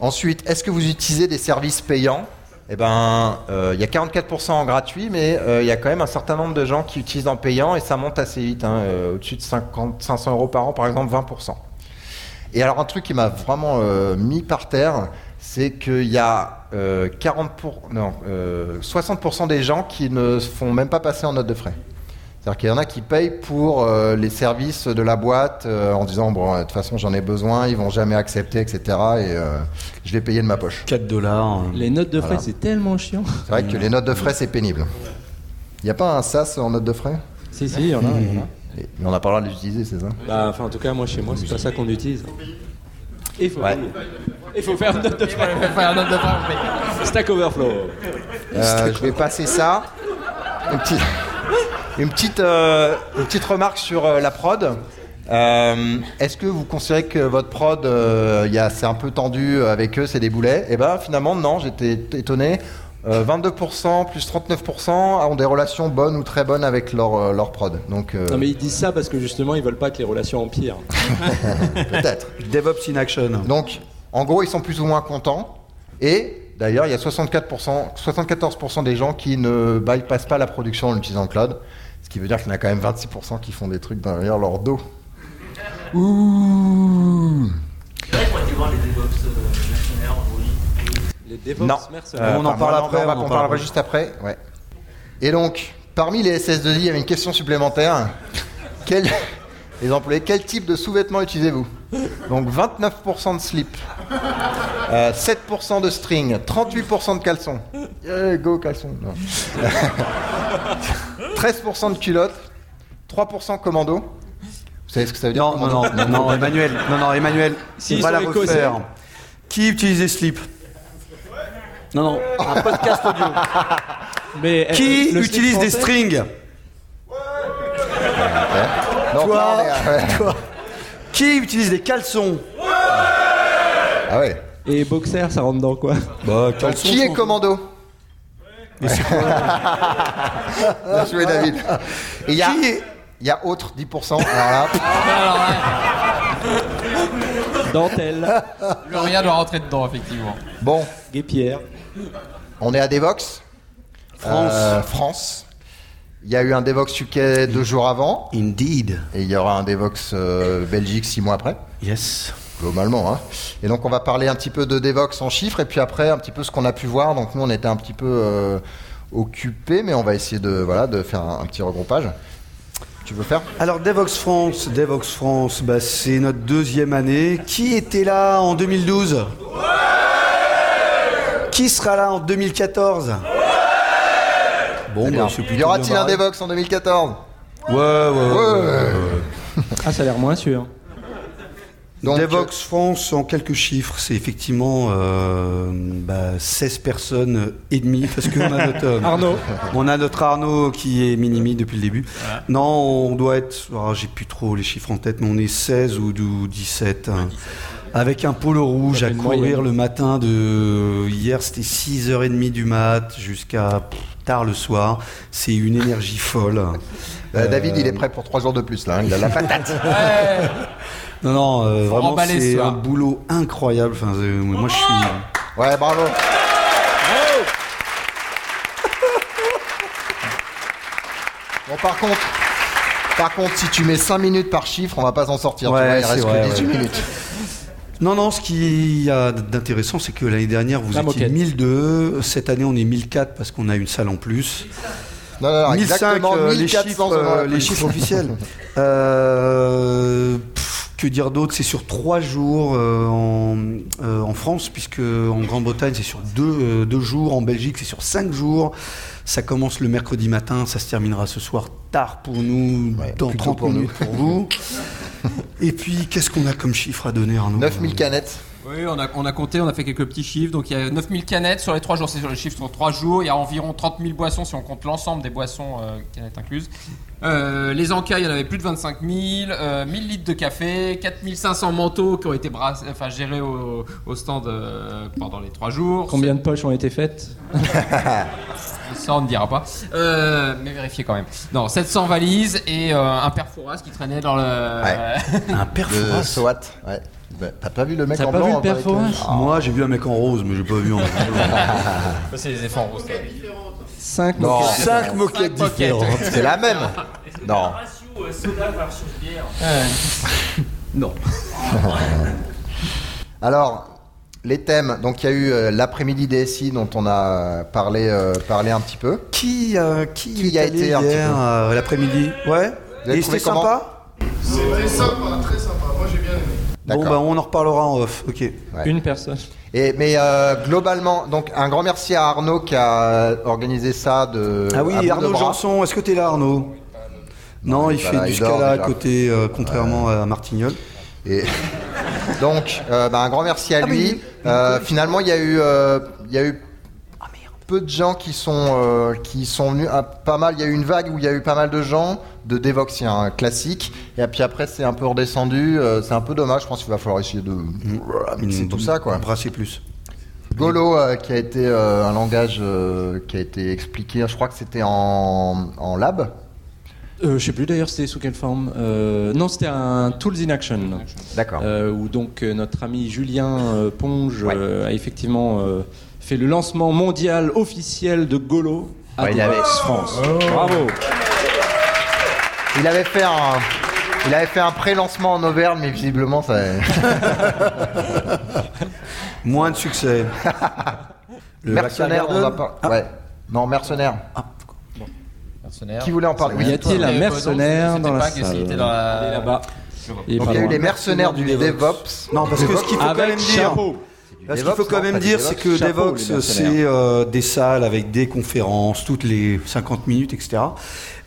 S1: Ensuite, est-ce que vous utilisez des services payants? Eh ben, euh, il y a 44% en gratuit, mais euh, il y a quand même un certain nombre de gens qui utilisent en payant et ça monte assez vite, hein, euh, au-dessus de 50, 500 euros par an, par exemple, 20%. Et alors un truc qui m'a vraiment mis par terre, c'est qu'il y a euh, 40 pour, non, euh, 60% des gens qui ne font même pas passer en note de frais. C'est-à-dire qu'il y en a qui payent pour euh, les services de la boîte euh, en disant bon de toute façon j'en ai besoin, ils vont jamais accepter, etc. Et euh, je vais payer de ma poche.
S2: 4 dollars.
S5: Les notes de frais,
S1: Voilà.
S5: c'est tellement chiant.
S1: C'est vrai que les notes de frais c'est pénible. Il n'y a pas un SAS en note de frais?
S5: Si, si, il y en a. il y en a.
S1: Et- Mais on n'a pas le droit de l'utiliser, c'est ça?
S9: Bah, enfin, en tout cas, moi, chez moi, c'est pas ça qu'on utilise.
S5: Il faut,
S1: Ouais.
S5: il faut faire une note de frais. Stack Overflow.
S1: Euh, je vais passer ça. Une petite, une petite, euh, une petite remarque sur euh, la prod. Euh, Est-ce que vous considérez que votre prod, euh, il y a- c'est un peu tendu avec eux, c'est des boulets? Eh ben finalement non, j'étais étonné. Euh, 22% plus 39% ont des relations bonnes ou très bonnes avec leur, euh, leur prod. Donc euh,
S5: Non mais ils disent ça parce que justement ils veulent pas que les relations empirent.
S1: peut-être.
S2: DevOps in action.
S1: Donc, en gros, ils sont plus ou moins contents. Et d'ailleurs, il y a 64%, 74% des gens qui ne bypassent pas la production en utilisant le cloud. Ce qui veut dire qu'il y en a quand même 26% qui font des trucs derrière leur dos. Ouh
S5: Les DevOps
S1: Non.
S5: mercenaires.
S2: On en
S1: enfin,
S2: parle
S1: non,
S2: après,
S1: On, va-
S2: on en
S1: on
S2: parle
S1: parlera
S2: après.
S1: juste après. Ouais. Et donc, parmi les SS2I, il y avait une question supplémentaire. Quel, les employés, quel type de sous-vêtements utilisez-vous? Donc 29% de slip, euh, 7% de string, 38% de caleçon. Yeah, go caleçon. Non. 13% de culotte, 3% commando. Vous savez ce que ça veut dire
S2: Non, non, non, non, Emmanuel, non, non, Emmanuel,
S5: Si,
S2: on va la refaire. Qui utilise des slips Non, non, un podcast audio.
S5: Mais, euh,
S2: Qui utilise des strings?
S1: Donc
S2: Toi.
S1: là, on est- ouais.
S2: Toi. Qui utilise des caleçons
S1: Ah ouais.
S5: Et boxer, ça rentre dans quoi
S2: Bah,
S1: Donc, qui est commando Bien joué David. Et il y a,
S2: Qui est-
S1: il y a autre 10%. Alors là,
S5: Dentelle,
S8: Le rien doit rentrer dedans, effectivement.
S1: bon,
S5: guépière.
S1: on est à Devox.
S2: France.
S1: Euh, France. Il y a eu un Devox UK deux jours avant.
S2: Indeed.
S1: Et il y aura un Devox euh, Belgique six mois après.
S2: Yes.
S1: Globalement. Hein. Et donc on va parler un petit peu de Devox en chiffres et puis après un petit peu ce qu'on a pu voir. Donc nous on était un petit peu euh, occupés, mais on va essayer de, voilà, de faire un, un petit regroupage. Tu veux faire?
S2: Alors Devox France, Devox France, bah, c'est notre deuxième année. Qui était là en 2012 Qui sera là en 2014 Bon, bah, c'est
S1: Y aura-t-il
S2: bien
S1: un
S2: barré.
S1: Devox en 2014
S2: Ouais, ouais, ouais.
S1: Ouais.
S5: Ah, ça a l'air moins sûr.
S1: Donc,
S2: Devox France, en quelques chiffres, c'est effectivement euh, bah, 16 personnes et demie, parce qu'on a notre euh,
S5: Arnaud.
S2: on a notre Arnaud qui est minimi depuis le début. Non, on doit être, ah, j'ai plus trop les chiffres en tête, mais on est 16 ou, ou 17. hein. Avec un polo rouge à courir
S5: moyenne.
S2: le matin de hier, c'était 6h30 du mat jusqu'à tard le soir. C'est une énergie folle.
S1: euh, David, il est prêt pour trois jours de plus là. hein. Il a la patate.
S2: Non, non, euh, vraiment, c'est un boulot incroyable. Enfin, euh, moi, je suis.
S1: Ouais, bravo. Bon, par contre, par contre, si tu mets 5 minutes par chiffre, on va pas s'en sortir. tu
S2: Ouais,
S1: vois, il reste
S2: vrai,
S1: que 18
S2: ouais.
S1: minutes.
S2: Non, non, ce qu'il y a d'intéressant, c'est que l'année dernière, vous
S5: La
S2: étiez
S5: moquette.
S2: 1002. Cette année, on est 1004 parce qu'on a une salle en plus.
S1: Non, non, non,
S2: 1005,
S1: exactement
S2: euh, les
S1: 1400
S2: chiffres,
S1: selon la
S2: euh, les chiffres officiels. Euh, pff, que dire d'autre? C'est sur trois jours euh, en, euh, en France, puisque en Grande-Bretagne, c'est sur deux, euh, deux jours. En Belgique, c'est sur cinq jours. Ça commence le mercredi matin, ça se terminera ce soir tard pour nous,
S1: Ouais,
S2: dans
S1: plutôt
S2: 30
S1: pour
S2: minutes pour vous. Et puis, qu'est-ce qu'on a comme chiffre à donner, Arnaud
S1: 9000 canettes.
S8: Oui, on a, on a compté, on a fait quelques petits chiffres. Donc il y a 9000 canettes sur les 3 jours. C'est sur les chiffres sur 3 jours. Il y a environ 30 000 boissons si on compte l'ensemble des boissons, euh, canettes incluses. Euh, les encas, il y en avait plus de 25 000. Euh, 1000 litres de café. 4500 manteaux qui ont été enfin, gérés au, au stand euh, pendant les 3 jours.
S5: Combien de poches ont été faites
S8: Ça, on ne dira pas. Euh, mais vérifiez quand même. Non, 700 valises et euh, un perforas qui traînait dans le.
S2: Un perforas
S1: SWAT. Ouais. Bah, T'as pas vu le mec
S5: T'as
S1: en
S5: pas
S1: blanc
S5: vu le
S1: avec, euh,
S5: perforas
S2: Moi, j'ai vu un mec en rose, mais j'ai pas vu en
S8: C'est les effets en rose.
S5: 5
S1: Non,
S2: Cinq moquettes
S8: Cinq moquettes.
S2: différentes.
S1: c'est la même. Non.
S2: Non.
S1: Alors, les thèmes. Donc, il y a eu euh, l'après-midi DSI dont on a parlé, euh, parlé un petit peu.
S2: Qui, euh, qui,
S1: Qui
S2: y
S1: a
S2: a été
S1: été un petit
S2: hier
S1: peu
S2: euh, l'après-midi? Ouais.
S1: Vous avez
S2: Et
S1: trouvé
S2: c'était
S1: comment
S2: sympa?
S10: C'était sympa, très sympa. Moi j'ai bien aimé.
S2: Bon, bah, on en reparlera en off. Ok.
S1: Ouais.
S5: Une personne.
S1: Et, mais euh, globalement, donc un grand merci à Arnaud qui a organisé ça de.
S2: Ah oui, Arnaud. Janson, est-ce que t'es là, Arnaud? Non, il fait
S1: là,
S2: du
S1: il dort
S2: scala à côté, euh, contrairement à Martignol.
S1: Et Donc, euh, bah, un grand merci à
S2: Ah,
S1: lui. Euh, finalement, il y a eu, euh, il y a eu peu de gens qui sont, euh, qui sont venus. ah, pas mal. Il y a eu une vague où il y a eu pas mal de gens de Devoxien classique. Et puis après, c'est un peu redescendu. euh, c'est un peu dommage. Je pense qu'il va falloir essayer de voilà, mixer tout ça, quoi.
S2: Brasser plus.
S1: Golo, euh, qui a été euh, un langage euh, qui a été expliqué. Je crois que c'était en, en lab.
S5: Euh, je sais plus d'ailleurs c'était sous quelle forme. Euh, non, c'était un Tools in Action.
S1: D'accord.
S5: Euh, où donc euh, notre ami Julien euh, Ponge euh, a effectivement euh, fait le lancement mondial officiel de Golo à
S1: Ouais, il
S5: Devox
S1: avait-
S5: France.
S1: Oh.
S5: Bravo.
S1: Il avait fait un, il avait fait un pré-lancement en Auvergne, mais visiblement ça.
S2: Moins de succès. Le
S1: mercenaire, on va
S2: Garden
S1: pas. Ouais. Non, mercenaire.
S11: Mercenaire.
S1: Qui voulait en parler?
S5: Y
S1: Oui.
S5: a-t-il un mercenaire dans la
S11: pas,
S5: salle Il là-bas.
S1: Donc il y a eu les mercenaires du DevOps.
S2: Non, parce que ce qu'il faut quand même dire. Parce qu'il faut quand même dire, c'est que Devox, c'est euh, des salles avec des conférences toutes les 50 minutes, etc.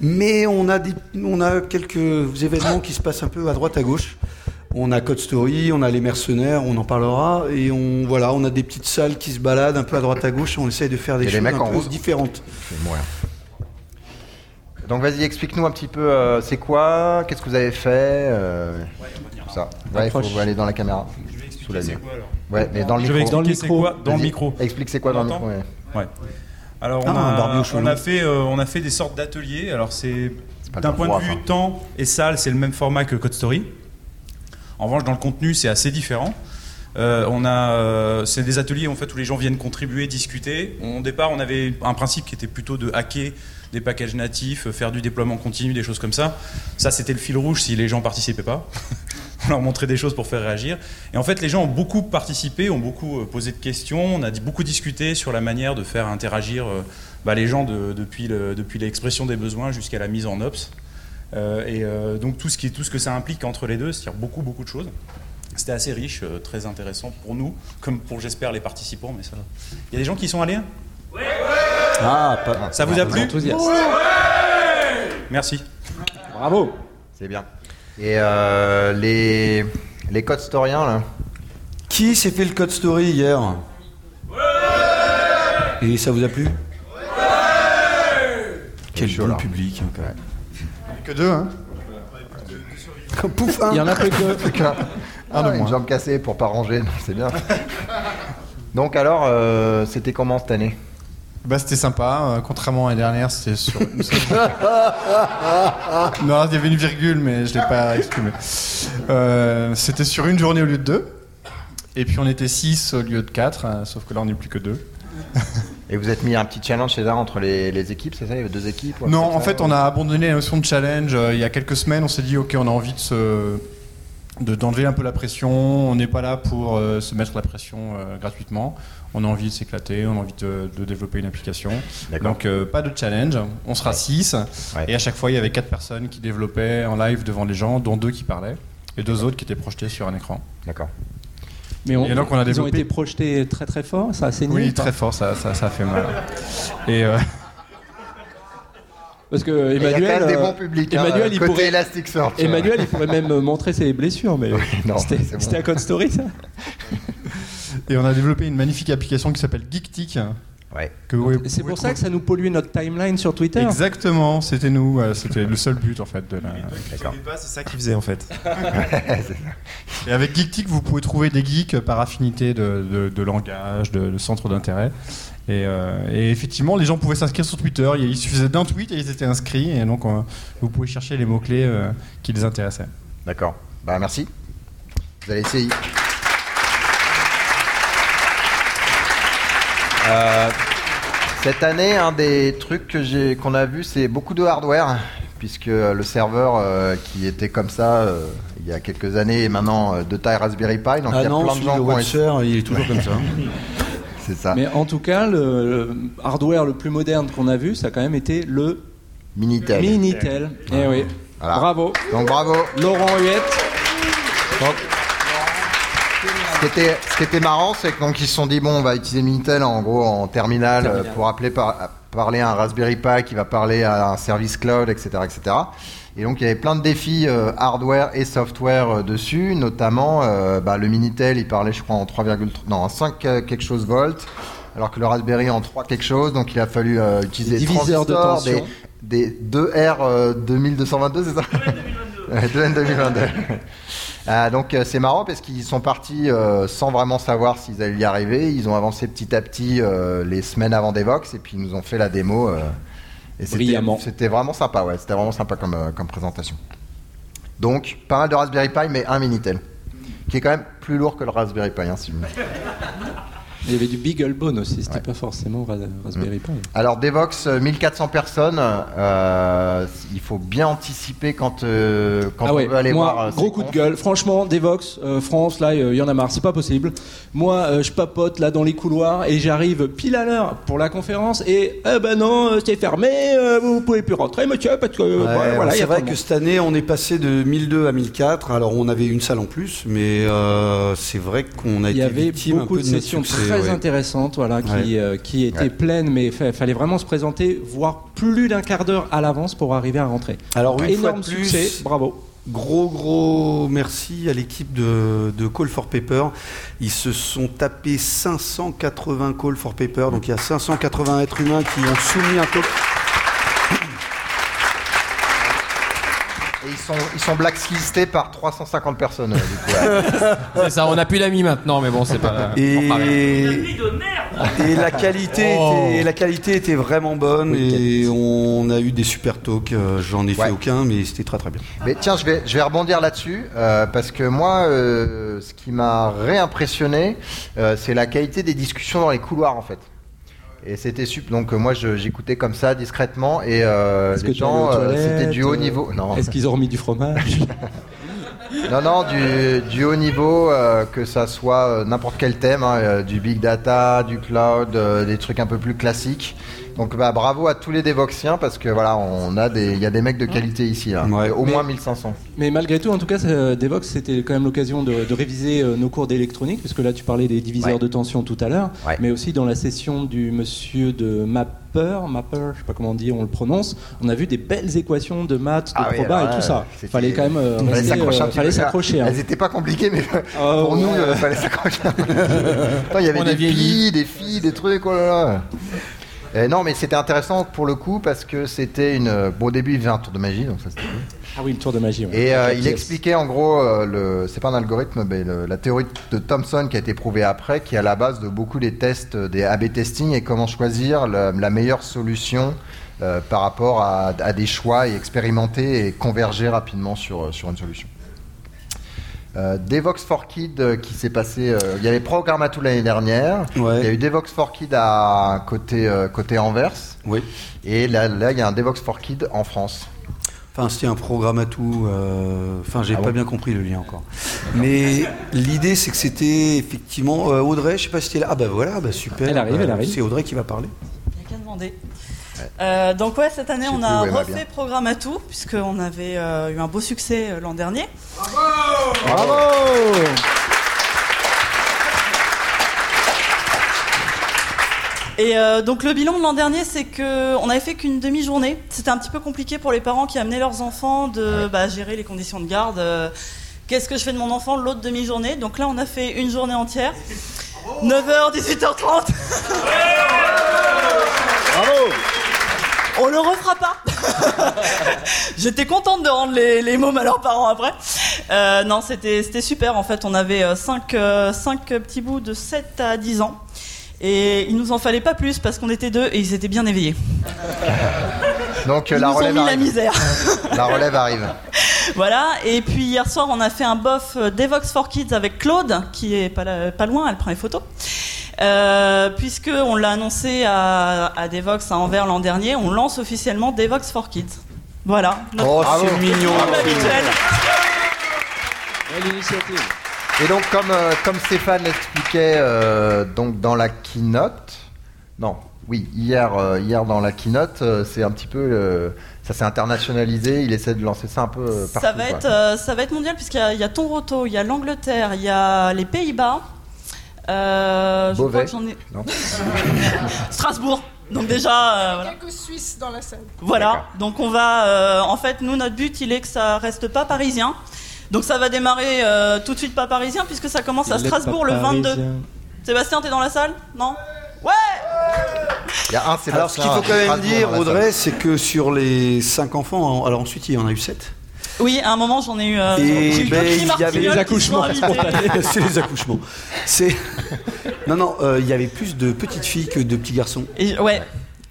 S2: Mais on a, des, on a quelques événements qui se passent un peu à droite à gauche. On a Code Story, on a les mercenaires, on en parlera, et on voilà, on a des petites salles qui se baladent un peu à droite à gauche. Et on essaye de faire des
S1: Et
S2: choses
S1: mecs
S2: un
S1: en
S2: peu
S1: rose.
S2: différentes.
S1: Donc vas-y, explique-nous un petit peu, euh, c'est quoi, qu'est-ce que vous avez fait, euh, tout ça. Ouais, il faut aller dans la caméra.
S12: Je vais expliquer
S1: Sous la
S12: c'est quoi alors
S1: Ouais, mais dans le
S12: Je vais
S1: micro.
S12: expliquer c'est quoi dans le
S1: Vas-y,
S12: micro.
S1: Explique c'est quoi dans le
S12: On
S1: micro. ouais.
S12: Ouais. Alors on, a, on fait euh, on a fait des sortes d'ateliers. Alors c'est d'un point de vue temps et salle, c'est le même format que Code Story. En revanche, dans le contenu, c'est assez différent. Euh, on a, euh, c'est des ateliers en fait où les gens viennent contribuer, discuter. Au départ, on avait un principe qui était plutôt de hacker des packages natifs, faire du déploiement continu, des choses comme ça. Ça, c'était le fil rouge si les gens participaient pas. leur montrait des choses pour faire réagir. Et en fait, les gens ont beaucoup participé, ont beaucoup euh, posé de questions. On a dit- beaucoup discuté sur la manière de faire interagir euh, bah, les gens de- depuis, le- depuis l'expression des besoins jusqu'à la mise en ops. Euh, et euh, donc tout ce, qui, tout ce que ça implique entre les deux, c'est-à-dire beaucoup, beaucoup de choses. C'était assez riche, euh, très intéressant pour nous, comme pour j'espère les participants. Mais ça, il y a des gens qui sont allés. hein?
S2: Ah, pas-
S12: Ça vous a plu?
S5: Enthousiaste.
S12: Merci.
S5: Bravo.
S1: C'est bien. Et euh, les, les codes storiens, là
S2: Qui s'est fait le code story hier? Et ça vous a plu? Quel
S1: chaud,
S2: bon
S1: là.
S2: public. hein, quand même.
S10: Que deux, hein
S2: Pouf, un.
S5: Il y en a plus que.
S1: Ah,
S10: de
S1: une
S10: moins.
S1: jambe cassée pour pas ranger, c'est bien. Donc alors, euh, c'était comment cette année?
S10: Bah c'était sympa, euh, contrairement à l'année dernière, c'était sur... non, il y avait une virgule, mais je l'ai pas exprimé. Euh, c'était sur une journée au lieu de deux. Et puis on était six au lieu de quatre, euh, sauf que là on n'est plus que deux.
S1: Et vous êtes mis un petit challenge chez entre les, les équipes, c'est ça? Il y avait deux équipes ou
S10: Non, en
S1: ça,
S10: fait, on a abandonné la notion de challenge. il y a quelques semaines, on s'est dit, ok, on a envie de se de- d'enlever un peu la pression. On n'est pas là pour se mettre la pression gratuitement. On a envie de s'éclater, on a envie de, de développer une application. Donc euh, pas de challenge. On sera 6
S1: Ouais.
S10: et à chaque fois il y avait quatre personnes qui développaient en live devant les gens, dont deux qui parlaient et deux autres qui étaient projetés sur un écran.
S1: D'accord.
S5: Mais on,
S10: Et donc, on a
S5: ils ont
S10: développé-
S5: été projetés très très fort, ça a saigné.
S10: Oui, très fort, ça, ça, ça a fait mal. Et euh,
S5: Parce que
S1: Il a quand
S5: Emmanuel, euh,
S1: bons publics. hein,
S5: Emmanuel, il
S1: côté
S5: pourrait-
S1: Elasticsearch.
S5: Emmanuel, il pourrait même euh, montrer ses blessures, mais
S1: bon.
S5: c'était un code story ça.
S10: et on a développé une magnifique application qui s'appelle GeekTick.
S1: Ouais.
S5: C'est pour ça que ça nous polluait notre timeline sur Twitter.
S10: Exactement, c'était nous, euh, c'était le seul but en fait de la.
S12: C'est ça qu'il faisait en fait.
S10: Et avec GeekTick, vous pouvez trouver des geeks par affinité de, de- de langage, de, de centre d'intérêt. Et, euh, et effectivement, les gens pouvaient s'inscrire sur Twitter. Il il suffisait d'un tweet et ils étaient inscrits. Et donc, euh, vous pouvez chercher les mots-clés euh, qui les intéressaient.
S1: D'accord. Bah merci. Vous allez essayer. Euh, cette année, un des trucs que j'ai qu'on a vu, c'est beaucoup de hardware, puisque le serveur euh, qui était comme ça euh, il y a quelques années est maintenant euh, de taille Raspberry Pi. Donc il
S2: Ah
S1: y a
S2: non,
S1: plein de gens ont
S2: Watcher, il est toujours comme ça.
S1: C'est ça.
S5: Mais en tout cas, le, le hardware le plus moderne qu'on a vu, ça a quand même été le
S1: Minitel.
S5: Minitel. Eh oui.
S1: Voilà.
S5: Bravo.
S1: Donc bravo.
S5: Laurent Huette.
S1: Donc, ce, qui était, ce qui était marrant, c'est que donc ils se sont dit bon, on va utiliser Minitel en gros en terminal euh, pour appeler par parler à un Raspberry Pi, qui va parler à un service cloud, etc., etc. Et donc il y avait plein de défis euh, hardware et software euh, dessus, notamment euh, bah, le Minitel, il parlait je crois en 3,3, non en 5 euh, quelque chose volts, alors que le Raspberry en 3 quelque chose, donc il a fallu euh, utiliser
S5: Des diviseurs de tension.
S1: des, des 2R euh, 2222, c'est ça? Ouais, 2N 2022. Ah, donc euh, c'est marrant parce qu'ils sont partis euh, sans vraiment savoir s'ils allaient y arriver. Ils ont avancé petit à petit euh, les semaines avant Devox et puis ils nous ont fait la démo. et c'était- vraiment sympa, ouais. C'était vraiment sympa comme, comme présentation. Donc pas mal de Raspberry Pi, mais un Minitel, qui est quand même plus lourd que le Raspberry Pi. Hein, si vous.
S5: Il y avait du Beaglebone aussi, c'était pas forcément Ra- Raspberry Pi.
S1: Alors Devox, euh, 1400 personnes. euh, il faut bien anticiper quand, euh, quand
S5: ah ouais,
S1: on veut aller
S5: moi,
S1: voir. euh,
S5: gros coup de gueule. Franchement, Devox, euh, France, là, il y en a marre, c'est pas possible. Moi, euh, je papote là dans les couloirs et j'arrive pile à l'heure pour la conférence et eh ben non, euh, c'est fermé, euh, vous pouvez plus rentrer, monsieur, parce que euh,
S2: Ouais,
S5: voilà,
S2: c'est
S5: a
S2: vrai que cette année, on est passé de 1002 à 1004. Alors, on avait une salle en plus, mais euh, c'est vrai qu'on a
S5: Il y
S2: été
S5: avait
S2: victime un
S5: beaucoup
S2: peu
S5: de
S2: de
S5: sessions
S2: succès,
S5: très
S2: ouais.
S5: intéressantes, voilà, qui,
S2: Ouais.
S5: euh, qui étaient
S2: Ouais.
S5: pleines, mais il fallait vraiment se présenter, voire plus d'un quart d'heure à l'avance pour arriver à rentrer.
S2: Alors, une fois
S5: énorme
S2: de plus,
S5: succès, bravo.
S2: Gros gros merci à l'équipe de, de Call for Paper. Ils se sont tapés 580 Call for Paper, donc il y a 580 êtres humains qui ont soumis un call.
S1: Ils sont, ils sont blacklistés par 350 personnes. euh, du coup, ouais.
S8: C'est ça, on a plus d'amis maintenant, mais bon, c'est pas.
S2: Et, et la qualité
S8: Oh.
S2: était la qualité était vraiment bonne et on a eu des super talks. Euh, J'en ai fait aucun, mais c'était très très bien.
S1: Mais tiens, je vais, je vais rebondir là-dessus euh, parce que moi, euh, ce qui m'a réimpressionné, euh, c'est la qualité des discussions dans les couloirs en fait. Et c'était super. Donc euh, moi, j'écoutais comme ça discrètement et euh, les gens, euh, c'était du haut niveau. Non.
S5: Est-ce qu'ils ont remis du fromage?
S1: Non, non, du, du haut niveau, euh, que ça soit euh, n'importe quel thème, hein, du big data, du cloud, des trucs un peu plus classiques. Donc bah, bravo à tous les Devoxiens parce que voilà, on a des, il y a des mecs de qualité ici, là.
S2: Ouais.
S1: au
S5: Mais-
S1: moins 1500.
S5: Mais malgré tout, en tout cas, ça- Devox, c'était quand même l'occasion de, de réviser euh, nos cours d'électronique, puisque là, tu parlais des diviseurs
S1: Ouais.
S5: de tension tout à l'heure,
S1: Ouais.
S5: mais aussi dans la session du monsieur de Mapper, Mapper, je sais pas comment dire, on le prononce, on a vu des belles équations de maths, de
S1: Ah
S5: proba et tout ça.
S1: c'était-
S5: Fallait quand même euh,
S1: Fallait s'accrocher
S5: euh, hein.
S1: Elles étaient pas compliquées, mais
S5: Oh,
S1: pour nous, il fallait s'accrocher. il y avait
S8: On a
S1: des
S8: vieilli.
S1: filles, des filles, des trucs, oh là là. Euh, non, mais c'était intéressant pour le coup parce que c'était une. Bon, au début, il faisait un tour de magie, donc ça c'était cool.
S5: Ah oui, le tour de magie. ouais.
S1: Et euh, il expliquait en gros, euh, le, c'est pas un algorithme, mais le- la théorie de Thomson qui a été prouvée après, qui est à la base de beaucoup des tests, euh, des A/B testing et comment choisir la, la meilleure solution euh, par rapport à, à des choix et expérimenter et converger rapidement sur, euh, sur une solution. Euh, Devox for Kids euh, qui s'est passé, euh, il y avait Programmatou l'année dernière,
S2: Ouais.
S1: il y a eu Devox for Kids à côté, euh, côté Anvers,
S2: Oui.
S1: et là, là il y a un Devox for Kids en France.
S2: Enfin, c'était un euh, Enfin, j'ai
S1: Ah
S2: pas
S1: bon
S2: bien compris le lien encore. Mais l'idée, c'est que c'était effectivement euh, Audrey. Je sais pas si c'était là. Ah bah voilà, bah super.
S5: Elle arrive,
S2: Bah,
S5: elle arrive.
S2: C'est Audrey qui va parler.
S13: Il n'y a qu'à demander. Euh, donc ouais, cette année on a refait. Programme à tout, puisqu'on avait euh, eu un beau succès euh, l'an dernier.
S5: Bravo
S13: Et euh, donc le bilan de l'an dernier, c'est que on avait fait qu'une demi-journée. C'était un petit peu compliqué pour les parents qui amenaient leurs enfants de bah, gérer les conditions de garde. euh, Qu'est-ce que je fais de mon enfant l'autre demi-journée? Donc là, on a fait une journée entière. 9h, 18h30. On le refera pas. J'étais contente de rendre les, les mômes à leurs parents après. Euh, non, c'était c'était super. En fait, on avait 5 petits bouts de 7 à 10 ans. Et il nous en fallait pas plus parce qu'on était deux et ils étaient bien éveillés.
S1: Donc euh,
S13: Ils
S1: la
S13: nous ont
S1: relève
S13: mis la
S1: arrive.
S13: misère.
S1: La relève arrive.
S13: Voilà, et puis hier soir, on a fait un bof euh, Devox for Kids avec Claude, qui est pas, là- pas loin, elle prend les photos. Euh, puisque on l'a annoncé à, à Devox à Anvers l'an dernier, on lance officiellement Devox for Kids. Voilà. notre
S2: Oh, c'est mignon.
S13: programme habituel.
S5: Belle initiative.
S1: Et donc, comme, euh, comme Stéphane l'expliquait euh, donc dans la keynote, non, oui, hier, euh, hier dans la keynote, euh, c'est un petit peu, euh, ça s'est internationalisé. Il essaie de lancer ça un peu partout.
S13: Ça va, être, euh, ça va être mondial puisqu'il y a, il y a Toronto, il y a l'Angleterre, il y a les Pays-Bas. Euh, je
S1: Beauvais.
S13: crois que j'en ai.
S1: Non.
S13: Strasbourg. Donc déjà, euh, voilà.
S14: Quelques Suisses dans la salle.
S13: Voilà, donc on va. euh, en fait, nous, notre but, il est que ça reste pas parisien. Donc ça va démarrer euh, tout de suite pas parisien, puisque ça commence à
S5: Il est
S13: Strasbourg
S5: pas
S13: le 22.
S5: parisien.
S13: Sébastien, t'es dans la salle? Non? Ouais
S1: Il y a un Sébastien.
S2: Alors, ce qu'il faut quand même dire, Audrey, c'est que sur les 5 enfants, alors ensuite il y en a eu 7.
S13: Oui, à un moment, j'en ai eu. euh,
S2: Et ben, il y avait
S13: sont invités.
S2: c'est les accouchements. C'est non non, euh, il y avait plus de petites filles que de petits garçons.
S13: Et, ouais,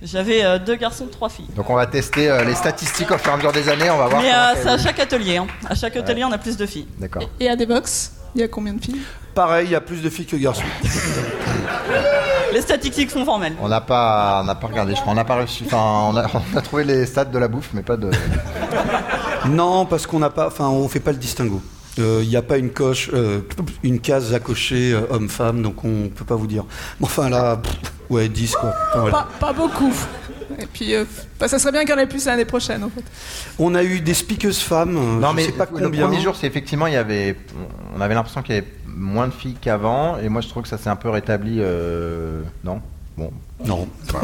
S13: j'avais euh, deux garçons, trois filles.
S1: Donc on va tester euh, les statistiques au fur et à mesure des années, on va voir.
S13: Mais euh, c'est à chaque atelier. hein. À chaque atelier,
S1: Ouais.
S13: on a plus de filles.
S1: D'accord.
S14: Et à des box, il y a combien de filles?
S2: Pareil, il y a plus de filles que de garçons.
S13: Les statistiques sont formelles.
S1: On n'a pas, on n'a pas regardé, je crois. On n'a pas reçu. Enfin, on a, on a trouvé les stats de la bouffe, mais pas de.
S2: Non, parce qu'on n'a pas, enfin, on fait pas le distinguo. Euh, Il n'y a pas une coche, euh, une case à cocher euh, homme-femme, donc on peut pas vous dire. Enfin là, pff, ouais, 10 quoi. Enfin, voilà.
S14: pas, pas beaucoup. Et puis, euh, bah, ça serait bien qu'il y en ait plus l'année prochaine, en fait.
S2: On a eu des speakers femmes. euh,
S1: Non,
S2: je
S1: mais
S2: sais pas
S1: le
S2: combien.
S1: premier jour, c'est effectivement, il y avait, on avait l'impression qu'il y avait moins de filles qu'avant, et moi je trouve que ça s'est un peu rétabli. euh, Non, bon.
S2: Non.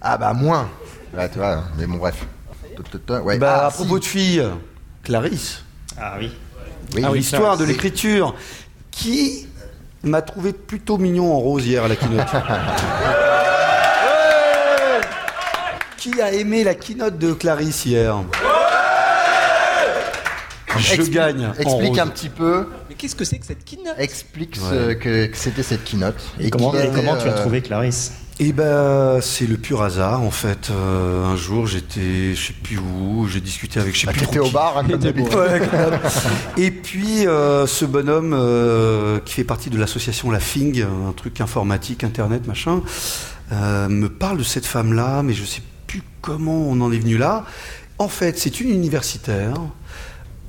S1: ah bah moins. Ouais, tu vois. Mais bon, bref. Ouais.
S2: Bah,
S1: Ah,
S2: à
S1: si.
S2: propos de filles, Clarisse.
S6: Ah oui.
S1: Oui,
S2: Ah,
S1: oui,
S2: l'histoire de l'écriture, qui m'a trouvé plutôt mignon en rose hier à la keynote. qui a aimé la keynote de Clarisse hier? Je
S1: Expli-
S2: gagne. en
S1: Explique
S2: rose.
S1: un petit peu.
S5: Mais qu'est-ce que c'est que cette keynote?
S1: Explique ce que, que c'était cette keynote.
S6: Et comment, et tu as
S1: euh,
S6: trouvé Clarisse?
S2: Eh ben, c'est le pur hasard en fait. Euh, un jour, j'étais, je sais plus où, j'ai discuté avec, je sais
S1: Bah,
S2: plus
S1: t'étais
S2: trop
S1: au bar, hein, comme d'habitude.
S2: Et puis, euh, ce bonhomme euh, qui fait partie de l'association La Fing, un truc informatique, internet, machin, euh, me parle de cette femme-là, mais je sais plus comment on en est venu là. En fait, c'est une universitaire.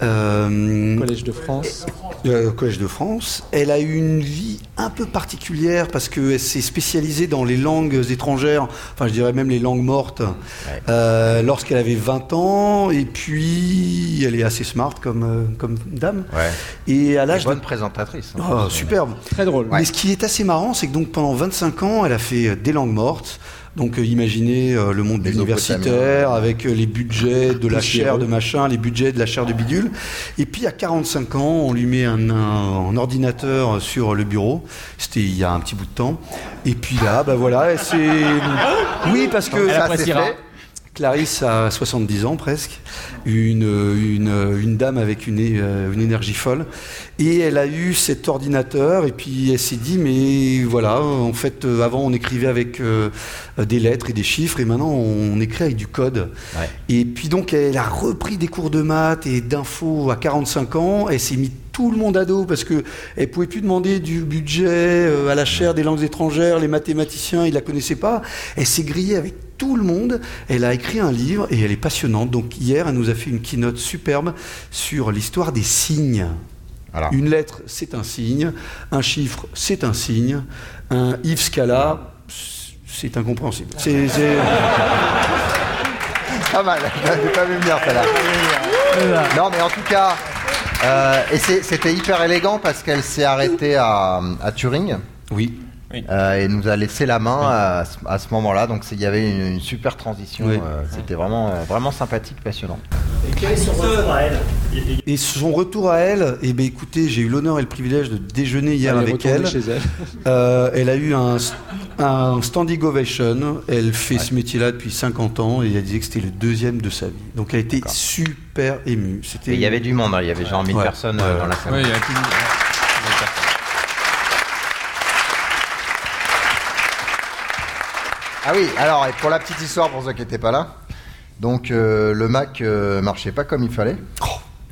S2: Euh,
S5: Collège de France.
S2: euh, Collège de France. Elle a eu une vie un peu particulière parce qu'elle s'est spécialisée dans les langues étrangères, enfin je dirais même les langues mortes, euh, lorsqu'elle avait 20 ans. Et puis elle est assez smart comme, comme dame.
S1: Ouais.
S2: Et à l'âge de
S1: Bonne présentatrice. hein.
S2: Oh, superbe.
S5: Très drôle.
S2: Mais ce qui est assez marrant, c'est que donc pendant 25 ans, elle a fait des langues mortes. Donc euh, imaginez euh, le monde
S1: Les
S2: universitaire avec euh, les budgets de la chair de machin, les budgets de la chair de bidule. Et puis à 45 ans, on lui met un, un- un ordinateur sur le bureau. C'était il y a un petit bout de temps. Et puis là, bah voilà, s'est... Oui, parce que
S1: Elle
S2: ça fait. Clarisse a 70 ans presque, une, une, une dame avec une, euh, une énergie folle. Et elle a eu cet ordinateur et puis elle s'est dit, mais voilà, en fait, euh, avant on écrivait avec euh, des lettres et des chiffres et maintenant on écrit avec du code.
S1: Ouais.
S2: Et puis donc elle a repris des cours de maths et d'infos à 45 ans. Elle s'est mis tout le monde à dos parce que elle pouvait plus demander du budget à la chaire des langues étrangères. Les mathématiciens, ils la connaissaient pas. Elle s'est grillée avec tout le monde. Elle a écrit un livre et elle est passionnante. Donc hier, elle nous a fait une keynote superbe sur l'histoire des signes.
S1: Voilà.
S2: Une lettre, c'est un signe. Un chiffre, c'est un signe. Un if scala, c'est incompréhensible. C'est,
S1: Pas mal, j'ai pas vu venir celle-là. Non, mais en tout cas, euh, et c'était hyper élégant parce qu'elle s'est arrêtée à, à Turing.
S2: Oui.
S1: Euh, et nous a laissé la main à, ce- à ce moment-là, donc il y avait une, une super transition.
S2: Oui.
S1: euh, C'était vraiment, euh, vraiment sympathique, passionnant.
S2: Et son retour à elle, eh ben écoutez, j'ai eu l'honneur et le privilège de déjeuner hier
S5: Elle est
S2: avec elle.
S5: chez elle.
S2: Euh, elle a eu un, un standing ovation. Elle fait ce métier-là depuis 50 ans et elle disait que c'était le deuxième de sa vie. Donc elle a été super émue.
S1: Et il y avait du monde, hein, il y avait genre 1000
S2: Ouais.
S1: personnes
S2: Ouais.
S1: dans la salle. Ah oui, alors et pour la petite histoire, pour ceux qui n'étaient pas là, donc euh, le Mac euh, marchait pas comme il fallait.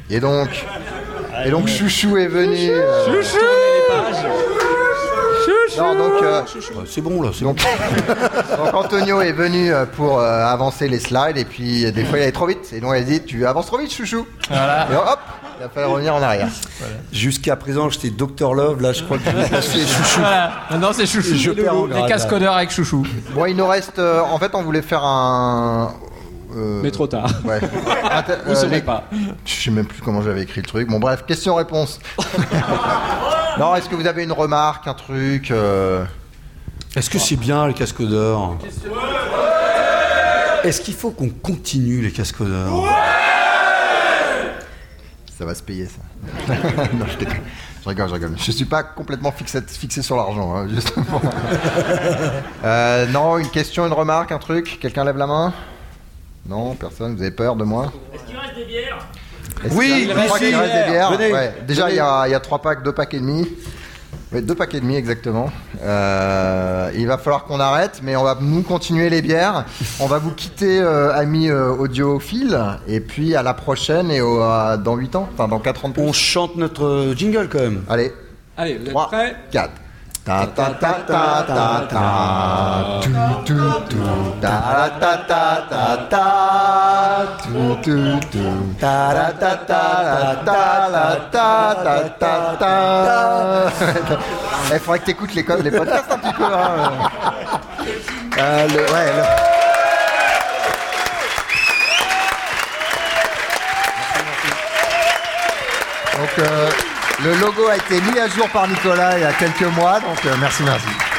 S1: Et donc, et donc Chouchou est venu. euh, Non, donc, euh,
S2: Ouais, c'est bon là. c'est
S1: donc, donc Antonio est venu euh, pour euh, avancer les slides et puis des fois il allait trop vite. Et donc il a dit Tu avances trop vite, Chouchou.
S8: Voilà.
S1: Et hop, il a fallu revenir en arrière.
S2: Jusqu'à présent, j'étais Dr Love. Là, je crois que je vais passer chouchou.
S8: Voilà. Maintenant, c'est chouchou.
S2: Je perds en grade,
S8: Les casse-codeurs avec chouchou.
S1: Bon, il nous reste. euh, en fait, on voulait faire un. euh,
S5: Mais trop tard.
S1: Ouais. Inter-
S5: Vous
S1: euh,
S5: saurez
S1: les-
S5: pas.
S1: Je sais même plus comment j'avais écrit le truc. Bon, bref, question-réponse. non, est-ce que vous avez une remarque, un truc euh,
S2: Est-ce que c'est bien les casques d'or? Est-ce qu'il faut qu'on continue les casques d'or?
S1: Ça va se payer, ça. non, je déconne. Je rigole, je rigole. Je suis pas complètement fixé, fixé sur l'argent, hein, justement. Euh, non, une question, une remarque, un truc? Quelqu'un lève la main? Non, personne? Vous avez peur de moi?
S15: Est-ce qu'il reste des bières?
S2: Oui, ici.
S1: des bières.
S2: Venez,
S1: Ouais. Déjà, il y a, il y a trois packs, deux packs et demi. Oui, deux packs et demi exactement. Euh, il va falloir qu'on arrête, mais on va nous continuer les bières. On va vous quitter, euh, amis euh, audiophiles, et puis à la prochaine et au- dans 8 ans, enfin dans 4 ans de plus.
S2: On chante notre jingle quand même.
S1: Allez,
S5: Allez, vous êtes
S1: 3,
S5: prêts?
S1: 4. Ta ta ta ta ta ta tu tu tu ta ta ta ta ta tu tu tu ta la ta ta ta la ta ta ta ta Il faudrait que t'écoutes les, co- les podcasts un petit peu. Hein. Euh, le- ouais, le- Donc euh, le logo a été mis à jour par Nicolas il y a quelques mois, donc euh, merci, merci.